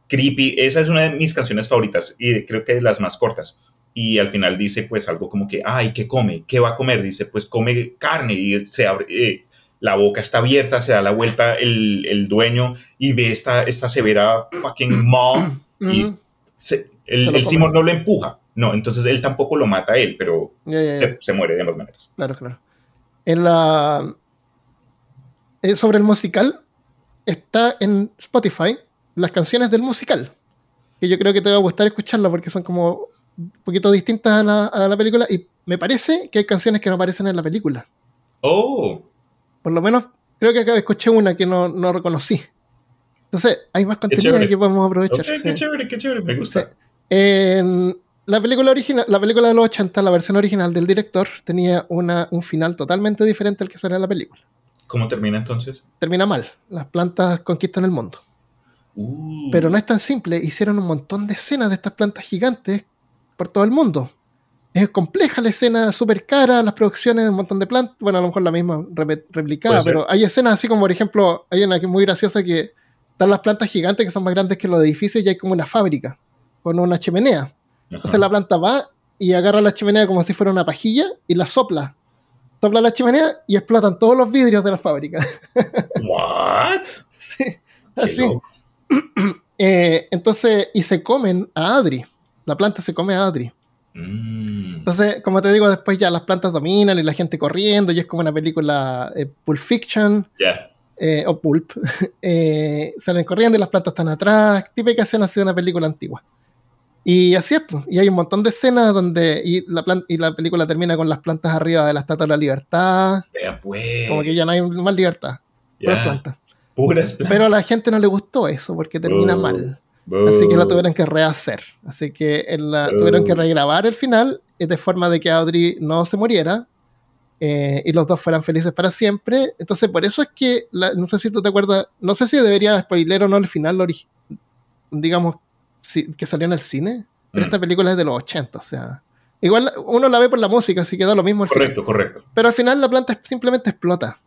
creepy. Esa es una de mis canciones favoritas y creo que de las más cortas. Y al final dice, pues, algo como que, ay, ¿qué come? ¿Qué va a comer? Dice, pues, come carne y se abre, eh, la boca está abierta, se da la vuelta el, el dueño y ve esta, esta severa fucking mom y Ujú. se- el, el. Seymour no lo empuja. No, entonces él tampoco lo mata a él, pero Ya, ya, ya. se, se muere de ambas maneras. Claro, claro. En la. eh, sobre el musical, está en Spotify las canciones del musical. Que yo creo que te va a gustar escucharlas porque son como un poquito distintas a la, a la película. Y me parece que hay canciones que no aparecen en la película. Oh, Por lo menos creo que acá escuché una que no, no reconocí. Entonces, hay más contenido que podemos aprovechar. qué sí. chévere, qué chévere, me gusta. Sí. En la película original, la película de los 80, la versión original del director, tenía una, un final totalmente diferente al que sale en la película. ¿Cómo termina entonces? Termina mal. Las plantas conquistan el mundo. Uh, Pero no es tan simple. Hicieron un montón de escenas de estas plantas gigantes por todo el mundo. Es compleja la escena, súper cara, las producciones un montón de plantas. Bueno, a lo mejor la misma replicada, pero hay escenas así como, por ejemplo, hay una que es muy graciosa que están las plantas gigantes que son más grandes que los edificios y hay como una fábrica con una chimenea. ajá. Entonces la planta va y agarra la chimenea como si fuera una pajilla y la sopla. Sopla la chimenea y explotan todos los vidrios de la fábrica. *laughs* ¿What? Sí, así. *clears throat* Eh, entonces, y se comen a Adri. La planta se come a Adri. Mm, Entonces, como te digo, después ya las plantas dominan y la gente corriendo y es como una película eh, Pulp Fiction eh, o Pulp. *laughs* Eh, salen corriendo y las plantas están atrás. Típica escena así de una película antigua. Y así es. Y hay un montón de escenas donde y la, y la película termina con las plantas arriba de la Estatua de la Libertad. Pues. Como que ya no hay más libertad. puras plantas. Puras plantas. Pero a la gente no le gustó eso porque termina Oh. mal. Boo. Así que la tuvieron que rehacer. Así que la- tuvieron que regrabar el final eh, de forma de que Audrey no se muriera eh, y los dos fueran felices para siempre. Entonces, por eso es que, la- no sé si tú te acuerdas, no sé si debería spoiler o no el final, digamos, si- que salió en el cine, pero Mm. esta película es de los 80, o sea. Igual uno la ve por la música, así que da lo mismo final. Correcto, correcto. Pero al final la planta simplemente explota.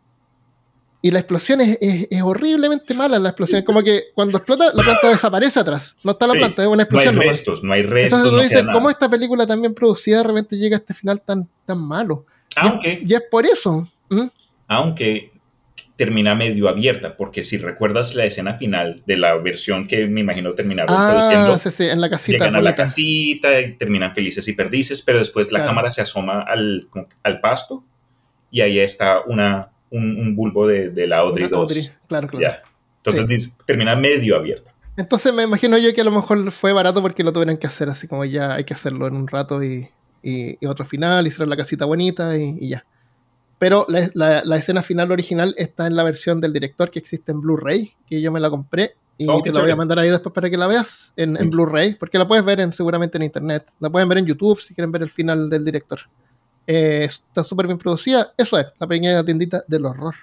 Y la explosión es, es- es horriblemente mala. La explosión es como que cuando explota, la planta desaparece atrás. No está la Sí, planta, es una No hay explosión. restos, no hay restos. Entonces tú no dices, ¿cómo esta película también producida de repente llega a este final tan, tan malo? Aunque, Y es por eso. ¿m? aunque termina medio abierta, porque si recuerdas la escena final de la versión que me imagino terminaron Ah, produciendo, sí, sí, en la casita. llegan a la casita y terminan felices y perdices, pero después la Claro. cámara se asoma al, al pasto y ahí está una, un, un bulbo de, de la Audrey Una 2. Audrey, Claro, claro. Ya. Entonces Sí. termina medio abierta. Entonces me imagino yo que a lo mejor fue barato porque lo tuvieron que hacer así como ya hay que hacerlo en un rato y, y- y otro final, hicieron la casita bonita y, y ya. Pero la, la- la escena final original está en la versión del director que existe en Blu-ray, que yo me la compré y Oh, te la voy a mandar ahí después para que la veas en, en. Blu-ray, porque la puedes ver en, seguramente en internet. La pueden ver en YouTube si quieren ver el final del director. Eh, está súper bien producida. Eso es, la pequeña tiendita del horror.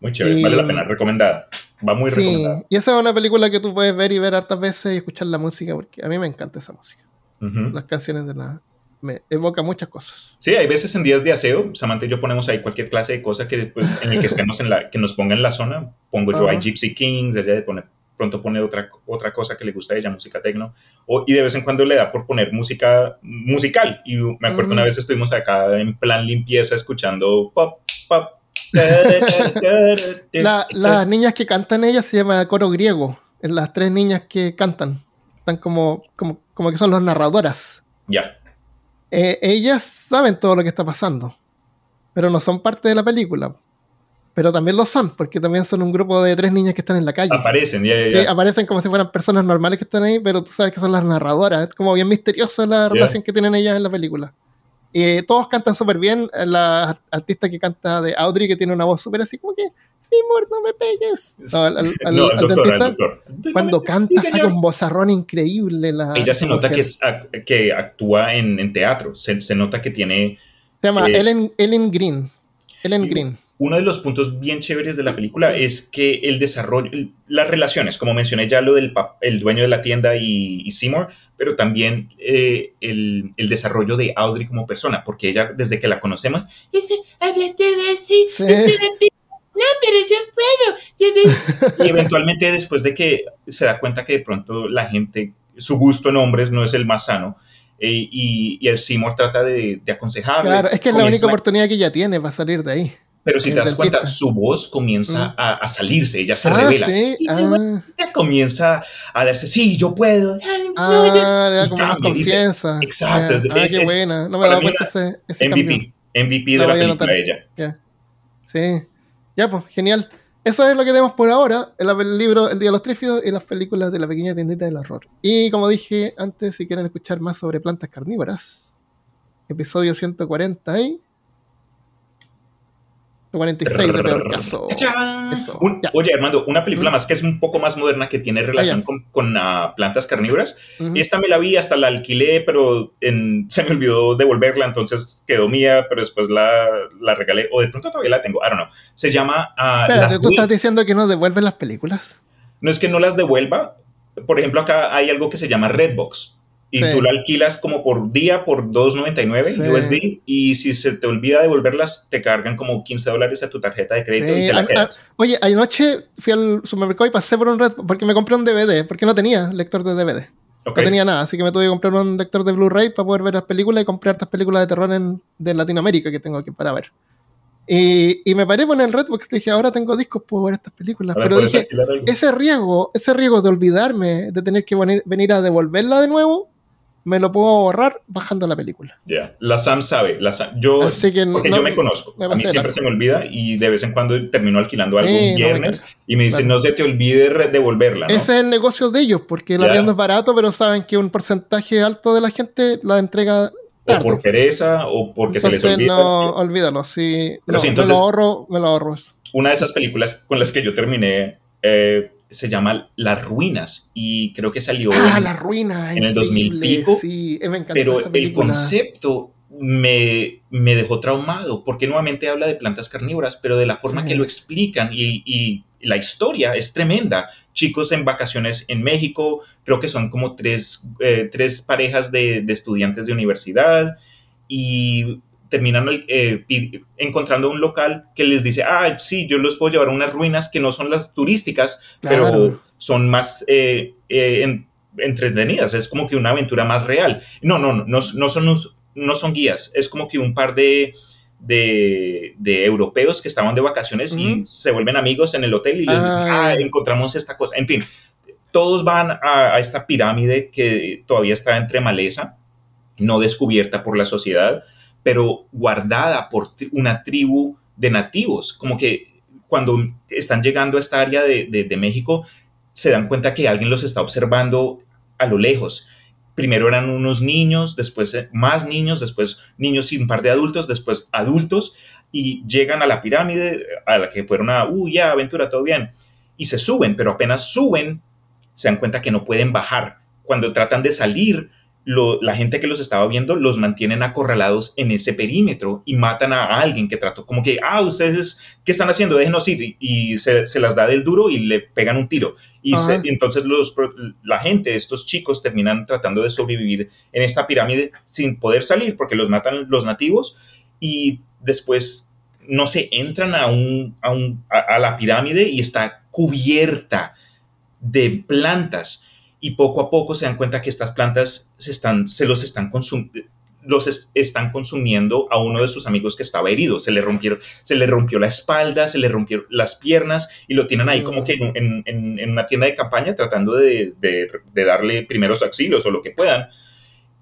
Muy chévere, Y- vale la pena, recomendada. Va muy Sí, recomendada. y esa es una película que tú puedes ver y ver hartas veces y escuchar la música, porque a mí me encanta esa música. Las canciones de la... me evoca muchas cosas. Sí, hay veces en días de aseo, Samantha y yo ponemos ahí cualquier clase de cosa que pues, en el que estemos en la, que nos ponga en la zona. Pongo yo Ajá. hay Gypsy Kings, ella de pone- pronto pone otra, otra cosa que le gusta a ella, música tecno, o, y de vez en cuando le da por poner música musical. Y me acuerdo una vez estuvimos acá en plan limpieza escuchando pop, pop. La- las *laughs* niñas que cantan ellas se llama coro griego. Es las tres niñas que cantan. Están como, como, como que son las narradoras. Ya, Eh, ellas saben todo lo que está pasando, pero no son parte de la película. Pero también lo son, porque también son un grupo de tres niñas que están en la calle. aparecen, ya, ya, Sí, aparecen como si fueran personas normales que están ahí, pero tú sabes que son las narradoras. Es como bien misteriosa la relación que tienen ellas en la película. Todos cantan súper bien. La artista que canta de Audrey, que tiene una voz súper así como que, Seymour, no me pegues. No, al, al- *laughs* al- No, el al doctor, el dentista, doctor. cuando Sí, canta, saca un vozarrón increíble. La, Ella se nota que, es, que actúa en, en teatro, se, se nota que tiene Se llama eh, Ellen, Ellen Green. Ellen y- Green. Uno de los puntos bien chéveres de la película es que el desarrollo, las relaciones, como mencioné ya lo del el dueño de la tienda y, y Seymour, pero también eh, el, el desarrollo de Audrey como persona, porque ella desde que la conocemos, Ese, hablaste así. Sí. No, pero yo puedo. Yo *laughs* y eventualmente después de que se da cuenta que de pronto la gente, su gusto en hombres no es el más sano, eh, y, y el Seymour trata de, de aconsejarle. Claro, es que es la única oportunidad que ella tiene para salir de ahí. Pero si te das cuenta, su voz comienza Mm. a, a salirse, ella se ah, revela. sí. Y Ah, Ella comienza a darse, sí, yo puedo. Ah, le da y como más cambia, dice- confianza. exacto, Ya. es- Ah, es- qué es- buena. No me daba cuenta ese, ese MVP, cambio. MVP de La película anotar. ella. Ya. Sí. Ya, pues, genial. Eso es lo que tenemos por ahora. El, el libro El Día de los Trífidos y las películas de la pequeña tiendita del horror. Y como dije antes, si quieren escuchar más sobre plantas carnívoras, episodio 140 y 146 de peor caso. Un- oye, Armando, una película Mm. más que es un poco más moderna que tiene relación Ah, ya. con, con, ah, plantas carnívoras. Ujú. Esta me la vi, hasta la alquilé, pero en- se me olvidó devolverla, entonces quedó mía, pero después la, la regalé, o de pronto todavía la tengo, I don't know. Se llama... ah, Espérate, ¿tú estás diciendo que no devuelven las películas? No es que no las devuelva. Por ejemplo, acá hay algo que se llama Redbox. Y Sí. tú la alquilas como por día por 2.99 Sí. USD. Y si se te olvida devolverlas, te cargan como 15 dólares a tu tarjeta de crédito Sí, y te la a- quedas. Oye, anoche fui al supermercado y pasé por un red porque me compré un DVD, porque no tenía lector de DVD. ¿ok? No tenía nada, así que me tuve que comprar un lector de Blu-ray para poder ver las películas y comprar estas películas de terror en, de Latinoamérica que tengo que para ver. Y, y me paré por el Redbox y dije, ahora tengo discos, puedo ver estas películas. Ahora Pero dije, ese riesgo, ese riesgo de olvidarme, de tener que venir, venir a devolverla de nuevo, me lo puedo ahorrar bajando la película. Ya. La Sam sabe. La Sam- yo, Así que porque no- yo me conozco. me a mí siempre largo. se me olvida y de vez en cuando termino alquilando algo un no me viernes y me dice, Claro. no se te olvide devolverla. ¿no? Ese es el negocio de ellos, porque el Ya. arriendo es barato, pero saben que un porcentaje alto de la gente la entrega o tarde. por pereza o porque se les Entonces, olvida. no, olvídalo. Sí, Pero no, sí, me entonces- lo ahorro, me lo ahorro una de esas películas con las que yo terminé eh, se llama Las Ruinas y creo que salió Ah, en- la ruina. en el 2000 increíble, pico, Sí, me encantó pero esa el concepto me, me dejó traumado porque nuevamente habla de plantas carnívoras, pero de la forma Sí. que lo explican y, y la historia es tremenda. Chicos en vacaciones en México, creo que son como tres, eh, tres parejas de, de estudiantes de universidad y terminan eh, encontrando un local que les dice, ah, sí, yo los puedo llevar a unas ruinas que no son las turísticas, Claro. pero son más eh, eh, en- entretenidas, es como que una aventura más real. No, no, no, no, no son, no son guías, es como que un par de, de, de europeos que estaban de vacaciones y se vuelven amigos en el hotel y les dicen, Ah. ah, encontramos esta cosa. En fin, todos van a, a esta pirámide que todavía está entre maleza, no descubierta por la sociedad, pero guardada por una tribu de nativos, como que cuando están llegando a esta área de, de- de México, se dan cuenta que alguien los está observando a lo lejos. Primero eran unos niños, después eh, más niños, después niños y un par de adultos, después adultos, y llegan a la pirámide a la que fueron a, uh, ya, aventura, todo bien, y se suben, pero apenas suben, se dan cuenta que no pueden bajar. Cuando tratan de salir, lo- la gente que los estaba viendo los mantienen acorralados en ese perímetro y matan a alguien que trató como que, ah, ustedes, ¿qué están haciendo? Déjenos ir. Y, se, se las da del duro y le pegan un tiro. Y, se- entonces los, la gente, estos chicos, terminan tratando de sobrevivir en esta pirámide sin poder salir porque los matan los nativos y después, no sé, entran a, un, a, un- a- a la pirámide y está cubierta de plantas y poco a poco se dan cuenta que estas plantas se, están, se los están consumiendo los es- están consumiendo a uno de sus amigos que estaba herido. Se le, rompieron, se le rompió la espalda, se le rompieron las piernas y lo tienen ahí como que en, en- en- una tienda de campaña tratando de, de- de darle primeros auxilios o lo que puedan.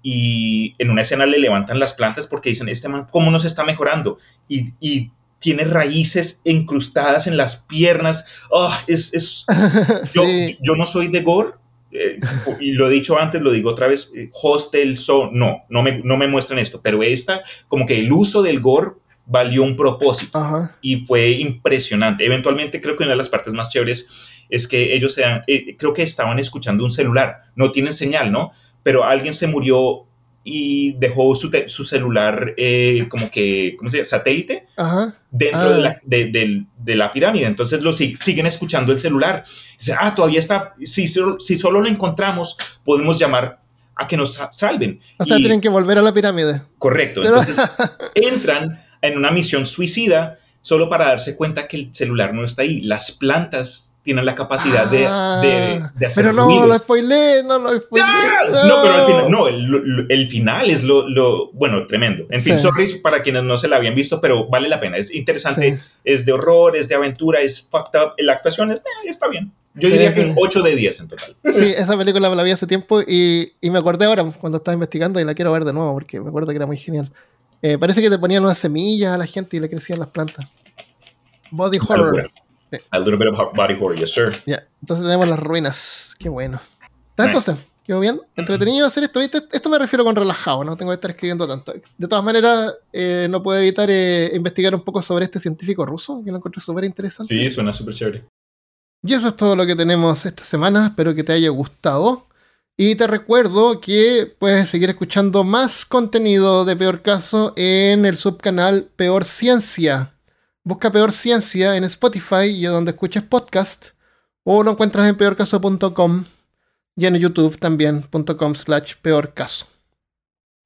Y en una escena le levantan las plantas porque dicen, este man, ¿cómo nos está mejorando? Y, y tiene raíces incrustadas en las piernas. Oh, es, es, *laughs* yo, sí. yo no soy de gore, eh, y lo he dicho antes, lo digo otra vez, eh, Hostel, so, no, no me, no me muestran esto, pero esta, como que el uso del gore valió un propósito Ajá. y fue impresionante. Eventualmente creo que una de las partes más chéveres es que ellos sean, eh, creo que estaban escuchando un celular, no tienen señal, ¿no? Pero alguien se murió y dejó su, su celular eh, como que, ¿cómo se llama? Satélite Ajá. dentro Ah. de, la, de, de la pirámide. Entonces lo sig- siguen escuchando el celular. Dice, ah, todavía está, si, solo- si solo lo encontramos, podemos llamar a que nos sa- salven. O sea, Y- tienen que volver a la pirámide. Correcto. Entonces *laughs* entran en una misión suicida solo para darse cuenta que el celular no está ahí. Las plantas tienen la capacidad de, Ah, de- de hacer Pero no, ruidos. lo spoilé, no lo spoilé. ¡Ah! No, pero al final, no, el, el final es lo, lo- bueno, tremendo. En fin, Sí. sorry para quienes no se la habían visto, pero vale la pena. Es interesante, Sí. es de horror, es de aventura, es fucked up. La actuación es, eh, está bien. Yo Sí, diría que un 8 de 10 en total. Sí, esa película la vi hace tiempo y, y me acordé ahora cuando estaba investigando y la quiero ver de nuevo porque me acuerdo que era muy genial. Eh, parece que te ponían unas semillas a la gente y le crecían las plantas. Body horror. Sí. A little bit of body horror, yes, sir. Ya, entonces tenemos las ruinas. Qué bueno. ¿Está Nice. entonces? ¿Quedó bien? ¿Entretenido hacer esto? ¿Viste? Esto me refiero con relajado, no tengo que estar escribiendo tanto. De todas maneras, eh, no puedo evitar eh, investigar un poco sobre este científico ruso, que lo encontré súper interesante. Sí, suena súper chévere. Y eso es todo lo que tenemos esta semana. Espero que te haya gustado. Y te recuerdo que puedes seguir escuchando más contenido de Peor Caso en el subcanal Peor Ciencia. Busca Peor Ciencia en Spotify y donde escuches podcast. O lo encuentras en peorcaso.com y en YouTube también.com slash peorcaso.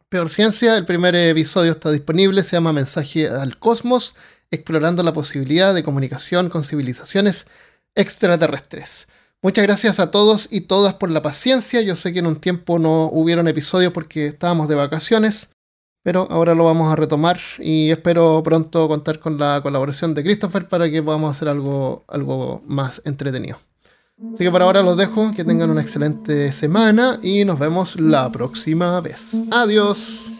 Peor Ciencia, el primer episodio está disponible, se llama Mensaje al Cosmos, explorando la posibilidad de comunicación con civilizaciones extraterrestres. Muchas gracias a todos y todas por la paciencia. Yo sé que en un tiempo no hubieron episodios porque estábamos de vacaciones, pero ahora lo vamos a retomar y espero pronto contar con la colaboración de Christopher para que podamos hacer algo, algo más entretenido. Así que por ahora los dejo, que tengan una excelente semana y nos vemos la próxima vez. Adiós.